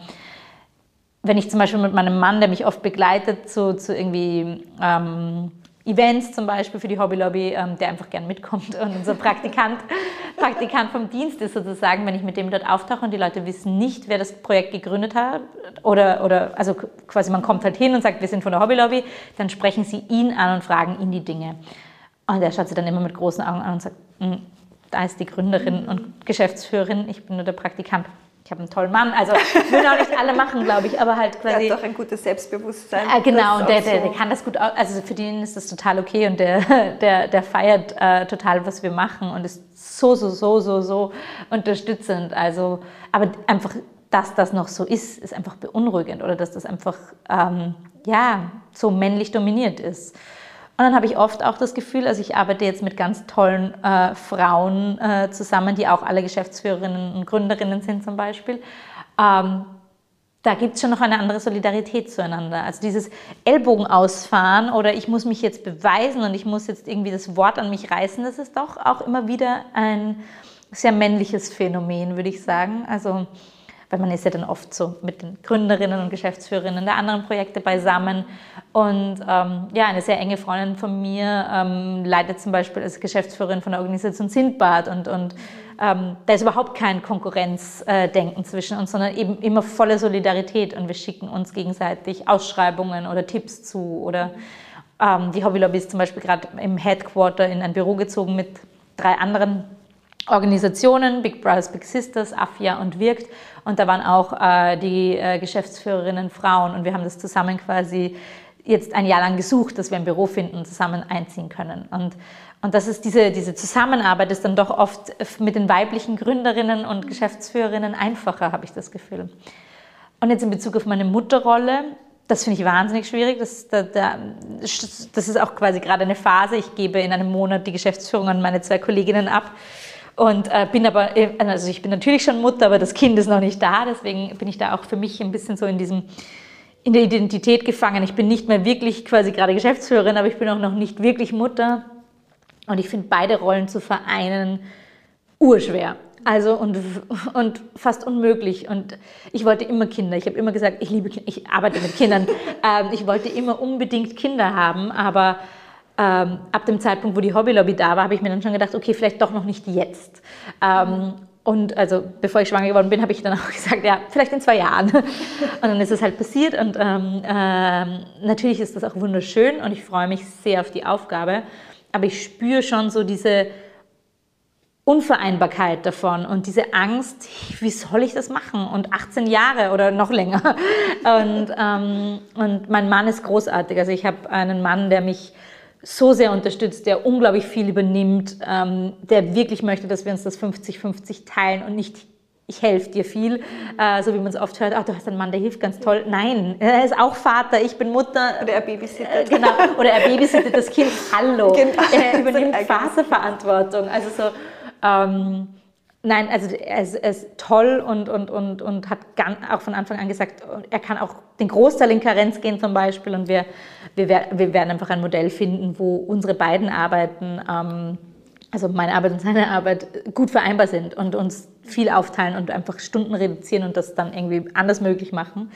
wenn ich zum Beispiel mit meinem Mann, der mich oft begleitet, zu, zu irgendwie ähm, Events zum Beispiel für die Hobbylobby, ähm, der einfach gern mitkommt. Und unser Praktikant, [laughs] Praktikant vom Dienst ist sozusagen, wenn ich mit dem dort auftauche und die Leute wissen nicht, wer das Projekt gegründet hat oder, oder also quasi man kommt halt hin und sagt, wir sind von der Hobbylobby, dann sprechen sie ihn an und fragen ihn die Dinge. Und er schaut sie dann immer mit großen Augen an und sagt, hm, da ist die Gründerin und Geschäftsführerin, ich bin nur der Praktikant ich habe einen tollen Mann. Also würden auch nicht alle machen, glaube ich, aber halt quasi. [laughs] Der hat doch ein gutes Selbstbewusstsein. Äh, genau, und der, der, der, kann das gut, also für den ist das total okay und der, [laughs] der, der feiert äh, total, was wir machen und ist so, so, so, so, so unterstützend. Also, aber einfach, dass das noch so ist, ist einfach beunruhigend oder dass das einfach, ähm, ja, so männlich dominiert ist. Und dann habe ich oft auch das Gefühl, also ich arbeite jetzt mit ganz tollen äh, Frauen äh, zusammen, die auch alle Geschäftsführerinnen und Gründerinnen sind zum Beispiel. Ähm, da gibt es schon noch eine andere Solidarität zueinander. Also dieses Ellbogen ausfahren oder ich muss mich jetzt beweisen und ich muss jetzt irgendwie das Wort an mich reißen, das ist doch auch immer wieder ein sehr männliches Phänomen, würde ich sagen. Also weil man ist ja dann oft so mit den Gründerinnen und Geschäftsführerinnen der anderen Projekte beisammen. Und ähm, ja, eine sehr enge Freundin von mir ähm, leitet zum Beispiel als Geschäftsführerin von der Organisation Sindbad und, und ähm, da ist überhaupt kein Konkurrenzdenken zwischen uns, sondern eben immer volle Solidarität und wir schicken uns gegenseitig Ausschreibungen oder Tipps zu oder ähm, die Hobby Lobby ist zum Beispiel gerade im Headquarter in ein Büro gezogen mit drei anderen Organisationen, Big Brothers, Big Sisters, AFIA und Wirkt. Und da waren auch äh, die äh, Geschäftsführerinnen Frauen und wir haben das zusammen quasi jetzt ein Jahr lang gesucht, dass wir ein Büro finden und zusammen einziehen können. Und, und das ist diese, diese Zusammenarbeit ist dann doch oft mit den weiblichen Gründerinnen und Geschäftsführerinnen einfacher, habe ich das Gefühl. Und jetzt in Bezug auf meine Mutterrolle, das finde ich wahnsinnig schwierig. Das, da, da, das ist auch quasi gerade eine Phase. Ich gebe in einem Monat die Geschäftsführung an meine zwei Kolleginnen ab. Und äh, bin aber, äh, also ich bin natürlich schon Mutter, aber das Kind ist noch nicht da. Deswegen bin ich da auch für mich ein bisschen so in diesem, in der Identität gefangen. Ich bin nicht mehr wirklich quasi gerade Geschäftsführerin, aber ich bin auch noch nicht wirklich Mutter. Und ich finde beide Rollen zu vereinen urschwer. Also und, und fast unmöglich. Und ich wollte immer Kinder. Ich habe immer gesagt, ich liebe Kinder, ich arbeite mit Kindern. [laughs] ähm, ich wollte immer unbedingt Kinder haben, aber ähm, ab dem Zeitpunkt, wo die Hobbylobby da war, habe ich mir dann schon gedacht, okay, vielleicht doch noch nicht jetzt. Ähm, und also bevor ich schwanger geworden bin, habe ich dann [laughs] auch gesagt, ja, vielleicht in zwei Jahren. Und dann ist es halt passiert und ähm, äh, natürlich ist das auch wunderschön und ich freue mich sehr auf die Aufgabe. Aber ich spüre schon so diese Unvereinbarkeit davon und diese Angst, wie soll ich das machen? Und 18 Jahre oder noch länger. [laughs] Und, ähm, und mein Mann ist großartig. Also ich habe einen Mann, der mich so sehr unterstützt, der unglaublich viel übernimmt, ähm, der wirklich möchte, dass wir uns das 50-50 teilen und nicht ich helfe dir viel, äh, so wie man es oft hört, ach, du hast einen Mann, der hilft ganz toll. Nein, er ist auch Vater, ich bin Mutter. Oder er babysittet. Äh, genau, oder er babysittet das Kind. Hallo. [laughs] Genau. Er übernimmt Vaterverantwortung. Also so, ähm, nein, also er ist, er ist, toll und, und, und, und hat auch von Anfang an gesagt, er kann auch den Großteil in Karenz gehen zum Beispiel und wir, wir, wir werden einfach ein Modell finden, wo unsere beiden Arbeiten, ähm, also meine Arbeit und seine Arbeit, gut vereinbar sind und uns viel aufteilen und einfach Stunden reduzieren und das dann irgendwie anders möglich machen.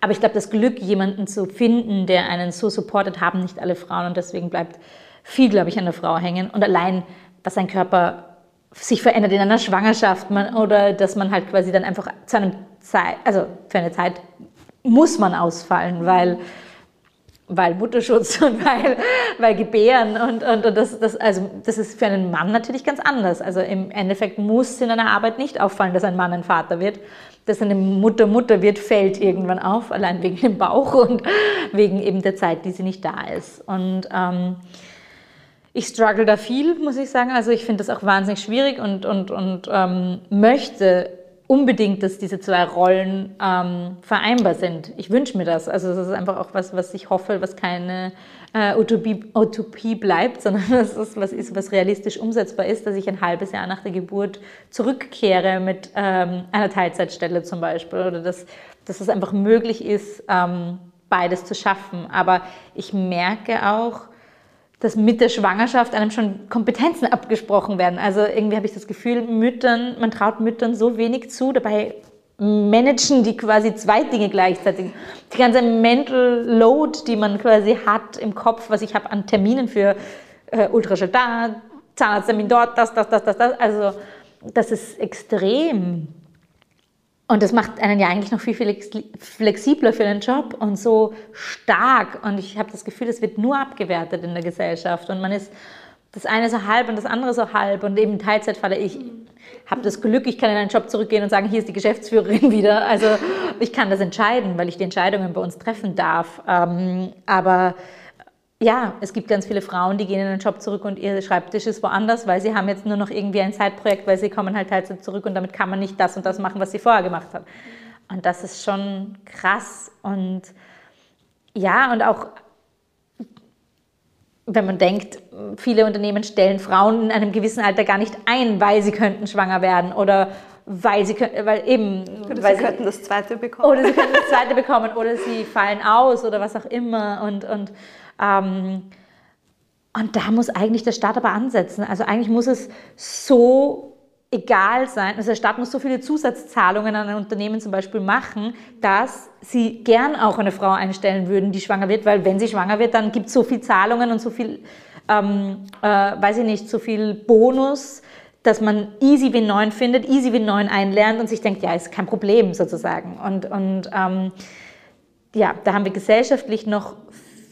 Aber ich glaube, das Glück, jemanden zu finden, der einen so supportet, haben nicht alle Frauen und deswegen bleibt viel, glaube ich, an der Frau hängen. Und allein, was sein Körper sich verändert in einer Schwangerschaft man, oder dass man halt quasi dann einfach zu einem Zeit, also für eine Zeit muss man ausfallen, weil, weil Mutterschutz [laughs] und weil, weil Gebären und, und, und das, das, also das ist für einen Mann natürlich ganz anders. Also im Endeffekt muss in einer Arbeit nicht auffallen, dass ein Mann ein Vater wird. Dass eine Mutter Mutter wird, fällt irgendwann auf, allein wegen dem Bauch und [laughs] wegen eben der Zeit, die sie nicht da ist. Und ähm, ich struggle da viel, muss ich sagen. Also ich finde das auch wahnsinnig schwierig und, und, und ähm, möchte unbedingt, dass diese zwei Rollen ähm, vereinbar sind. Ich wünsche mir das. Also das ist einfach auch was, was ich hoffe, was keine äh, Utopie, Utopie bleibt, [laughs] sondern dass es was ist, was realistisch umsetzbar ist, dass ich ein halbes Jahr nach der Geburt zurückkehre mit ähm, einer Teilzeitstelle zum Beispiel oder dass, dass es einfach möglich ist, ähm, beides zu schaffen. Aber ich merke auch, dass mit der Schwangerschaft einem schon Kompetenzen abgesprochen werden. Also irgendwie habe ich das Gefühl, Müttern, man traut Müttern so wenig zu, dabei managen die quasi zwei Dinge gleichzeitig. Die ganze Mental Load, die man quasi hat im Kopf, was ich habe an Terminen für äh, Ultraschall da, Zahnarzttermin dort, das, das, das, das, das. Also das ist extrem. Und das macht einen ja eigentlich noch viel, viel flexibler für den Job und so stark. Und ich habe das Gefühl, es wird nur abgewertet in der Gesellschaft. Und man ist das eine so halb und das andere so halb. Und eben Teilzeitfalle, ich habe das Glück, ich kann in einen Job zurückgehen und sagen, hier ist die Geschäftsführerin [laughs] wieder. Also ich kann das entscheiden, weil ich die Entscheidungen bei uns treffen darf. Ähm, aber ja, es gibt ganz viele Frauen, die gehen in den Job zurück und ihr Schreibtisch ist woanders, weil sie haben jetzt nur noch irgendwie ein Zeitprojekt, weil sie kommen halt Teilzeit zurück und damit kann man nicht das und das machen, was sie vorher gemacht haben. Und das ist schon krass und ja, und auch wenn man denkt, viele Unternehmen stellen Frauen in einem gewissen Alter gar nicht ein, weil sie könnten schwanger werden oder weil sie weil eben oder weil sie könnten das zweite bekommen oder sie könnten das zweite bekommen oder sie fallen aus oder was auch immer und und ähm, und da muss eigentlich der Staat aber ansetzen. Also eigentlich muss es so egal sein, also der Staat muss so viele Zusatzzahlungen an ein Unternehmen zum Beispiel machen, dass sie gern auch eine Frau einstellen würden, die schwanger wird, weil wenn sie schwanger wird, dann gibt es so viel Zahlungen und so viel, ähm, äh, weiß ich nicht, so viel Bonus, dass man easy wie 9 findet, easy wie 9 einlernt und sich denkt, ja, ist kein Problem sozusagen. Und, und ähm, ja, da haben wir gesellschaftlich noch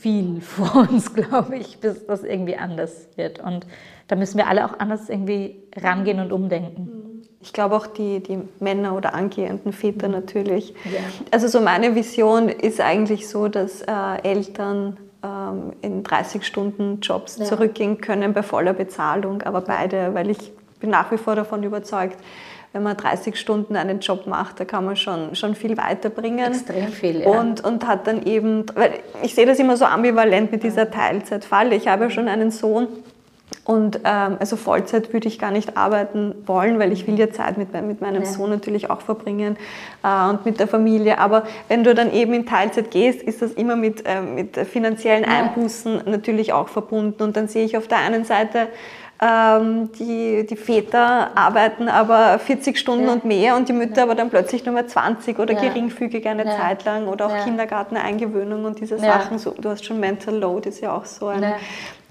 viel [laughs] vor uns, glaube ich, bis das irgendwie anders wird. Und da müssen wir alle auch anders irgendwie rangehen und umdenken. Ich glaube auch die, die Männer oder angehenden Väter natürlich. Ja. Also so meine Vision ist eigentlich so, dass äh, Eltern ähm, in 30 Stunden Jobs ja. zurückgehen können bei voller Bezahlung, aber beide, weil ich bin nach wie vor davon überzeugt, wenn man 30 Stunden einen Job macht, da kann man schon, schon viel weiterbringen. Extrem viel, ja. Und, und hat dann eben, weil ich sehe das immer so ambivalent mit dieser Teilzeitfalle. Ich habe ja schon einen Sohn, und ähm, also Vollzeit würde ich gar nicht arbeiten wollen, weil ich will ja Zeit mit, mit meinem ja. Sohn natürlich auch verbringen äh, und mit der Familie. Aber wenn du dann eben in Teilzeit gehst, ist das immer mit, äh, mit finanziellen Einbußen ja. natürlich auch verbunden. Und dann sehe ich auf der einen Seite ähm, die, die Väter arbeiten aber 40 Stunden ja. und mehr und die Mütter ja. aber dann plötzlich nur mehr 20 oder ja. geringfügig eine Zeit lang oder auch Kindergarteneingewöhnung und diese Sachen. So, du hast schon Mental Load, ist ja auch so ein, äh,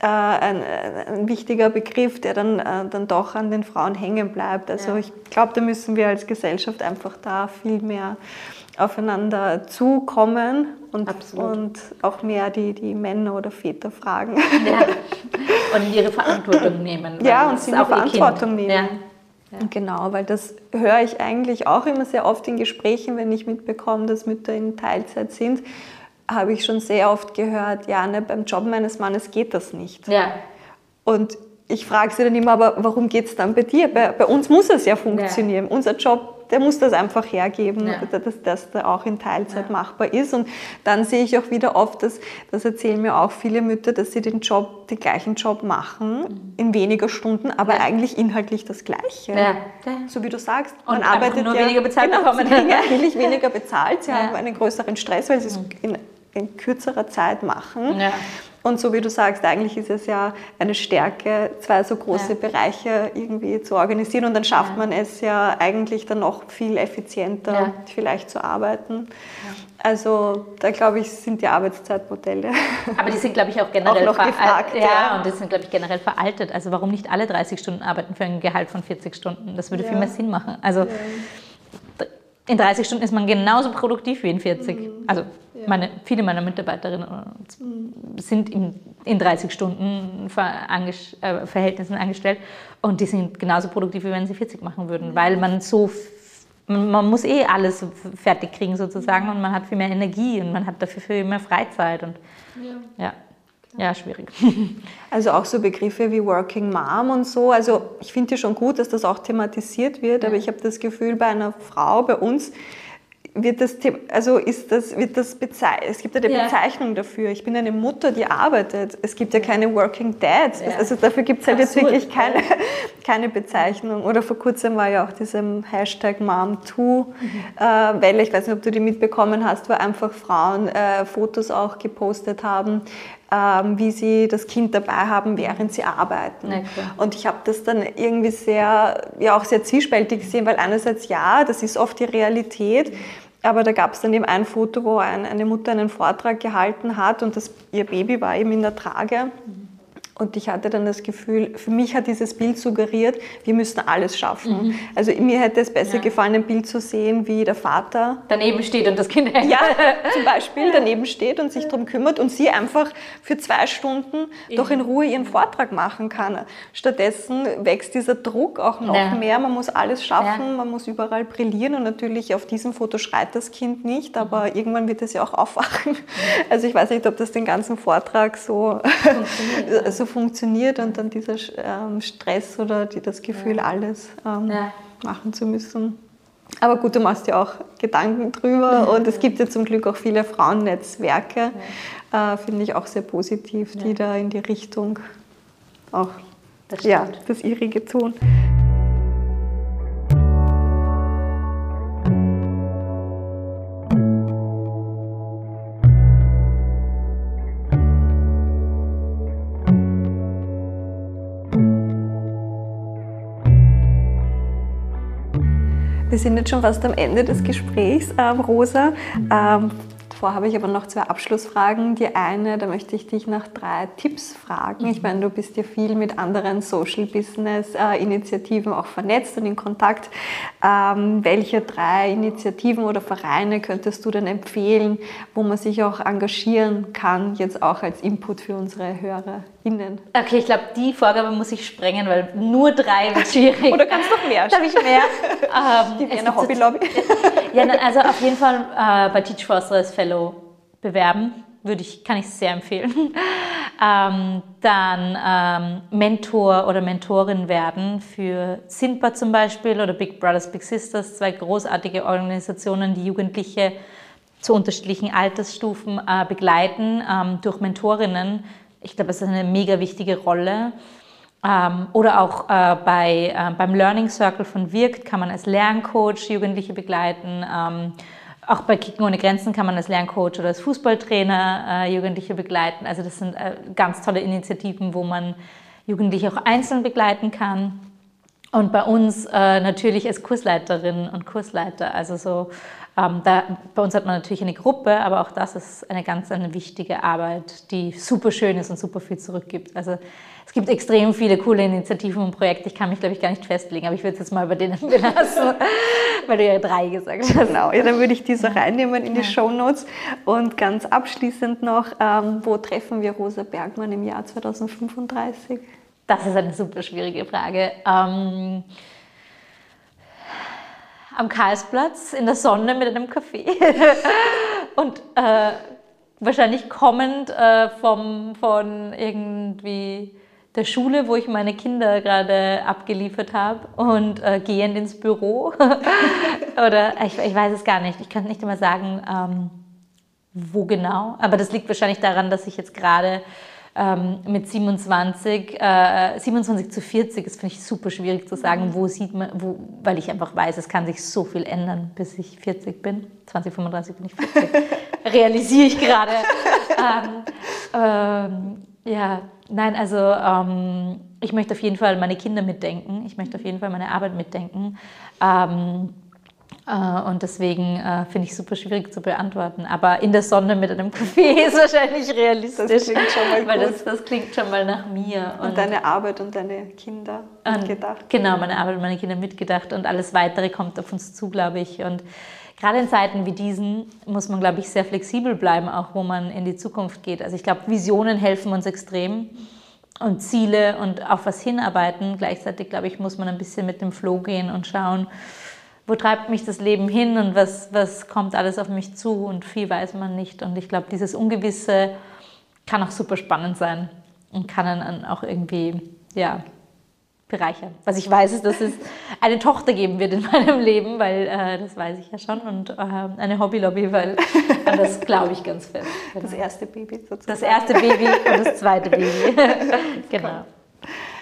ein, ein, wichtiger Begriff, der dann, äh, dann doch an den Frauen hängen bleibt. Also ich glaube, da müssen wir als Gesellschaft einfach da viel mehr aufeinander zukommen und, und auch mehr die, die Männer oder Väter fragen. Ja. Und ihre Verantwortung nehmen. Ja, und sie auch Verantwortung nehmen. Ja. Ja. Genau, weil das höre ich eigentlich auch immer sehr oft in Gesprächen, wenn ich mitbekomme, dass Mütter in Teilzeit sind, habe ich schon sehr oft gehört, ja, ne, beim Job meines Mannes geht das nicht. Ja. Und ich frage sie dann immer, aber warum geht es dann bei dir? Bei, bei, uns muss es ja funktionieren. Ja. Unser Job, der muss das einfach hergeben, ja. dass das da auch in Teilzeit ja. machbar ist. Und dann sehe ich auch wieder oft, dass, das erzählen mir auch viele Mütter, dass sie den Job, den gleichen Job machen, mhm. in weniger Stunden, aber eigentlich inhaltlich das Gleiche. So wie du sagst, man Und arbeitet nur ja, weniger bezahlt genau, bekommen. [laughs] Sie eigentlich [laughs] weniger bezahlt, sie haben einen größeren Stress, weil sie es mhm. in, in kürzerer Zeit machen. Und so wie du sagst, eigentlich ist es ja eine Stärke, zwei so große ja. Bereiche irgendwie zu organisieren und dann schafft ja. man es ja eigentlich dann noch viel effizienter ja. vielleicht zu arbeiten. Also da glaube ich, sind die Arbeitszeitmodelle. Aber die sind, glaube ich, auch generell auch gefragt. Ja, und die sind, glaube ich, generell veraltet. Also warum nicht alle 30 Stunden arbeiten für ein Gehalt von 40 Stunden? Das würde viel mehr Sinn machen. Also in 30 Stunden ist man genauso produktiv wie in 40. Mhm. Also meine, viele meiner Mitarbeiterinnen äh, sind in, in 30 Stunden äh, Verhältnissen angestellt und die sind genauso produktiv, wie wenn sie 40 machen würden, weil man so man muss eh alles fertig kriegen sozusagen und man hat viel mehr Energie und man hat dafür viel mehr Freizeit und ja. ja. Ja, schwierig. [laughs] Also auch so Begriffe wie Working Mom und so. Also ich finde es schon gut, dass das auch thematisiert wird, aber ich habe das Gefühl, bei einer Frau, bei uns, wird das, also ist das, wird das es gibt ja eine ja. Bezeichnung dafür. Ich bin eine Mutter, die arbeitet. Es gibt ja keine Working Dads. Ja. Also dafür gibt es halt jetzt wirklich keine, [laughs] keine Bezeichnung. Oder vor kurzem war ja auch diesem Hashtag Mom2 mhm. äh, Welle, ich weiß nicht, ob du die mitbekommen hast, wo einfach Frauen äh, Fotos auch gepostet haben, ähm, wie sie das Kind dabei haben, während sie arbeiten. Okay. Und ich habe das dann irgendwie sehr, ja auch sehr zwiespältig gesehen, weil einerseits ja, das ist oft die Realität, aber da gab es dann eben ein Foto, wo ein, eine Mutter einen Vortrag gehalten hat und das, ihr Baby war eben in der Trage. Mhm. Und ich hatte dann das Gefühl, für mich hat dieses Bild suggeriert, wir müssen alles schaffen. Mhm. Also mir hätte es besser ja. gefallen, ein Bild zu sehen, wie der Vater daneben steht und das Kind hängt. Ja, zum [laughs] Beispiel daneben steht und sich darum kümmert und sie einfach für zwei Stunden mhm. doch in Ruhe ihren Vortrag machen kann. Stattdessen wächst dieser Druck auch noch ja. mehr. Man muss alles schaffen, ja. man muss überall brillieren und natürlich auf diesem Foto schreit das Kind nicht, aber mhm. irgendwann wird es ja auch aufwachen. Also ich weiß nicht, ob das den ganzen Vortrag so, [laughs] so funktioniert und dann dieser ähm, Stress oder die, das Gefühl, ja. alles ähm, ja. machen zu müssen. Aber gut, du machst ja auch Gedanken drüber und es gibt ja zum Glück auch viele Frauennetzwerke, äh, finde ich auch sehr positiv, die da in die Richtung auch das, ja, das ihrige tun. Wir sind jetzt schon fast am Ende des Gesprächs, ähm, Rosa. Davor habe ich aber noch zwei Abschlussfragen. Die eine, da möchte ich dich nach drei Tipps fragen. Ich meine, du bist ja viel mit anderen Social Business äh, Initiativen auch vernetzt und in Kontakt. Ähm, welche drei Initiativen oder Vereine könntest du denn empfehlen, wo man sich auch engagieren kann, jetzt auch als Input für unsere HörerInnen? Okay, ich glaube, die Vorgabe muss ich sprengen, weil nur drei wird schwierig. oder kannst du noch mehr? Darf ich mehr? [laughs] ähm, die Wiener Hobby Lobby. [laughs] ja, also auf jeden Fall äh, bei Teach for als Fellow bewerben. Würde ich, kann ich sehr empfehlen. [laughs] ähm, dann ähm, Mentor oder Mentorin werden für SINPA zum Beispiel oder Big Brothers Big Sisters, zwei großartige Organisationen, die Jugendliche zu unterschiedlichen Altersstufen äh, begleiten ähm, durch Mentorinnen. Ich glaube, das ist eine mega wichtige Rolle. Ähm, oder auch äh, bei, äh, beim Learning Circle von Wirkt kann man als Lerncoach Jugendliche begleiten. Ähm, auch bei Kicken ohne Grenzen kann man als Lerncoach oder als Fußballtrainer äh, Jugendliche begleiten. Also das sind äh, ganz tolle Initiativen, wo man Jugendliche auch einzeln begleiten kann. Und bei uns äh, natürlich als Kursleiterin und Kursleiter, also so, ähm, da, bei uns hat man natürlich eine Gruppe, aber auch das ist eine ganz eine wichtige Arbeit, die super schön ist und super viel zurückgibt. Also es gibt extrem viele coole Initiativen und Projekte. Ich kann mich, glaube ich, gar nicht festlegen, aber ich würde es jetzt mal bei denen [laughs] belassen, weil du ja drei gesagt hast. Genau, ja, dann würde ich diese reinnehmen in die ja. Show Notes. Und ganz abschließend noch, ähm, wo treffen wir Rosa Bergmann im Jahr 2035? Das ist eine super schwierige Frage. Ähm, am Karlsplatz in der Sonne mit einem Kaffee. [laughs] und äh, wahrscheinlich kommend äh, vom, von irgendwie der Schule, wo ich meine Kinder gerade abgeliefert habe und äh, gehend ins Büro. [laughs] Oder ich, ich, weiß es gar nicht. Ich kann nicht immer sagen, ähm, wo genau. Aber das liegt wahrscheinlich daran, dass ich jetzt gerade ähm, mit 27, äh, 27 zu 40, das finde ich super schwierig zu sagen, wo sieht man, wo, weil ich einfach weiß, es kann sich so viel ändern, bis ich 40 bin. 2035 bin ich 40. [laughs] Realisiere ich gerade. ähm, ähm, ja, nein, also ähm, ich möchte auf jeden Fall meine Kinder mitdenken. Ich möchte auf jeden Fall meine Arbeit mitdenken. Ähm, äh, und deswegen äh, finde ich super schwierig zu beantworten. Aber in der Sonne mit einem [laughs] Kaffee ist wahrscheinlich realistisch. Das klingt schon mal gut. Weil das, das klingt schon mal nach mir. Und, und deine Arbeit und deine Kinder mitgedacht. Genau, meine Arbeit und meine Kinder mitgedacht. Und alles Weitere kommt auf uns zu, glaube ich. Und gerade in Zeiten wie diesen muss man, glaube ich, sehr flexibel bleiben, auch wo man in die Zukunft geht. Also ich glaube, Visionen helfen uns extrem und Ziele und auf was hinarbeiten. Gleichzeitig, glaube ich, muss man ein bisschen mit dem Flow gehen und schauen, wo treibt mich das Leben hin und was, was kommt alles auf mich zu und viel weiß man nicht. Und ich glaube, dieses Ungewisse kann auch super spannend sein und kann dann auch irgendwie, ja, bereichern. Was ich weiß, ist, dass es eine Tochter geben wird in [laughs] meinem Leben, weil äh, das weiß ich ja schon, und äh, eine Hobbylobby, weil das glaube ich ganz fest. Genau. Das erste Baby sozusagen. Das erste Baby und das zweite Baby. [laughs] genau.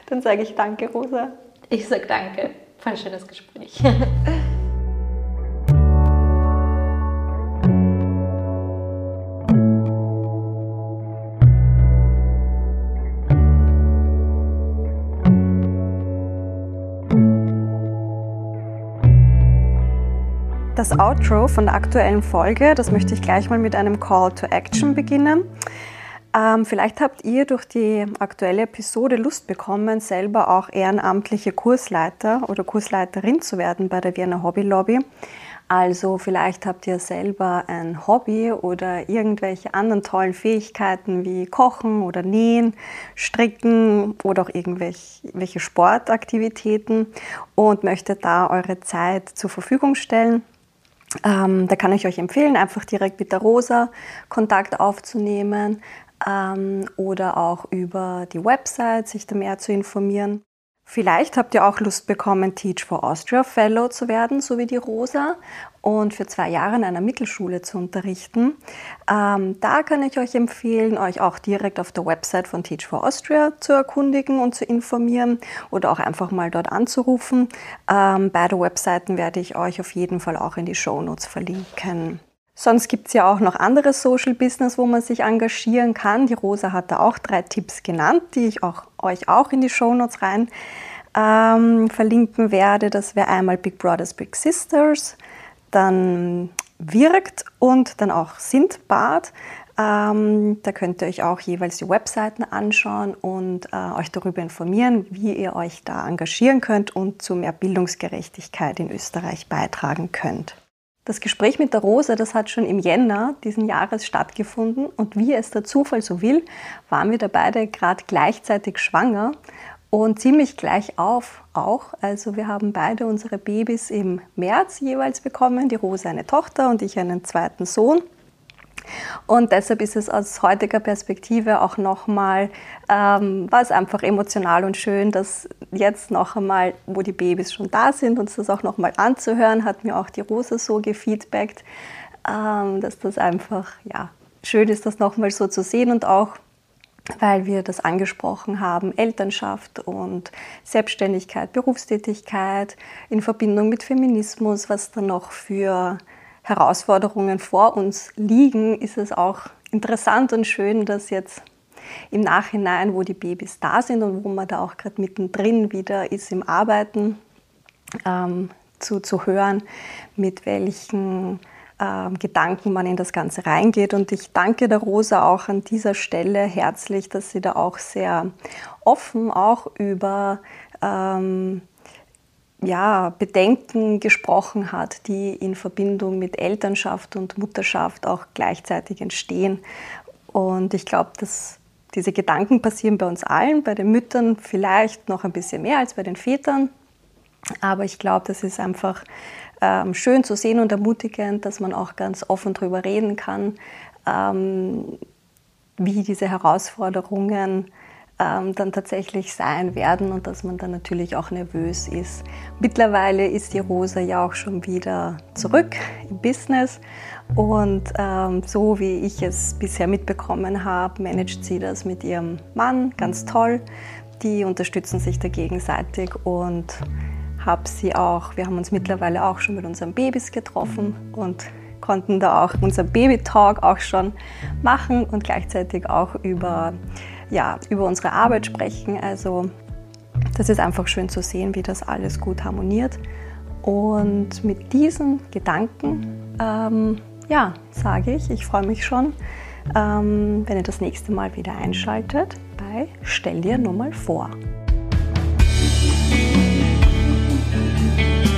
Dann sage ich danke, Rosa. Ich sage danke. Voll schönes Gespräch. [laughs] Das Outro von der aktuellen Folge, das möchte ich gleich mal mit einem Call to Action beginnen. Ähm, vielleicht habt ihr durch die aktuelle Episode Lust bekommen, selber auch ehrenamtliche Kursleiter oder Kursleiterin zu werden bei der Wiener Hobby Lobby. Also vielleicht habt ihr selber ein Hobby oder irgendwelche anderen tollen Fähigkeiten wie Kochen oder Nähen, Stricken oder auch irgendwelche Sportaktivitäten und möchtet da eure Zeit zur Verfügung stellen. Ähm, da kann ich euch empfehlen, einfach direkt mit der Rosa Kontakt aufzunehmen ähm, oder auch über die Website sich da mehr zu informieren. Vielleicht habt ihr auch Lust bekommen, Teach for Austria Fellow zu werden, so wie die Rosa, und für zwei Jahre in einer Mittelschule zu unterrichten. Ähm, da kann ich euch empfehlen, euch auch direkt auf der Website von Teach for Austria zu erkundigen und zu informieren oder auch einfach mal dort anzurufen. Ähm, beide Webseiten werde ich euch auf jeden Fall auch in die Show Notes verlinken. Sonst gibt es ja auch noch andere Social Business, wo man sich engagieren kann. Die Rosa hat da auch drei Tipps genannt, die ich auch, euch auch in die Show Notes rein ähm, verlinken werde. Das wäre einmal Big Brothers, Big Sisters, dann Wirkt und dann auch Sindbad. Ähm, da könnt ihr euch auch jeweils die Webseiten anschauen und äh, euch darüber informieren, wie ihr euch da engagieren könnt und zu mehr Bildungsgerechtigkeit in Österreich beitragen könnt. Das Gespräch mit der Rosa, das hat schon im Jänner diesen Jahres stattgefunden und wie es der Zufall so will, waren wir da beide gerade gleichzeitig schwanger und ziemlich gleich auf auch. Also wir haben beide unsere Babys im März jeweils bekommen, die Rosa eine Tochter und ich einen zweiten Sohn. Und deshalb ist es aus heutiger Perspektive auch nochmal, ähm, war es einfach emotional und schön, dass jetzt noch einmal, wo die Babys schon da sind, uns das auch nochmal anzuhören, hat mir auch die Rosa so gefeedbackt, ähm, dass das einfach, ja, schön ist, das nochmal so zu sehen und auch weil wir das angesprochen haben, Elternschaft und Selbstständigkeit, Berufstätigkeit in Verbindung mit Feminismus, was da noch für Herausforderungen vor uns liegen, ist es auch interessant und schön, dass jetzt im Nachhinein, wo die Babys da sind und wo man da auch gerade mittendrin wieder ist im Arbeiten, ähm, zu, zu hören, mit welchen ähm, Gedanken man in das Ganze reingeht. Und ich danke der Rosa auch an dieser Stelle herzlich, dass sie da auch sehr offen auch über ähm, ja, Bedenken gesprochen hat, die in Verbindung mit Elternschaft und Mutterschaft auch gleichzeitig entstehen. Und ich glaube, dass diese Gedanken passieren bei uns allen, bei den Müttern vielleicht noch ein bisschen mehr als bei den Vätern. Aber ich glaube, das ist einfach ähm, schön zu sehen und ermutigend, dass man auch ganz offen darüber reden kann, ähm, wie diese Herausforderungen ähm, dann tatsächlich sein werden und dass man dann natürlich auch nervös ist. Mittlerweile ist die Rosa ja auch schon wieder zurück im Business und ähm, so wie ich es bisher mitbekommen habe, managt sie das mit ihrem Mann ganz toll. Die unterstützen sich da gegenseitig und habe sie auch, wir haben uns mittlerweile auch schon mit unseren Babys getroffen und konnten da auch unser Baby-Talk auch schon machen und gleichzeitig auch über, ja, über unsere Arbeit sprechen. Also das ist einfach schön zu sehen, wie das alles gut harmoniert. Und mit diesen Gedanken, ähm, ja, sage ich, ich freue mich schon, ähm, wenn ihr das nächste Mal wieder einschaltet bei Stell dir nur mal vor. Bye.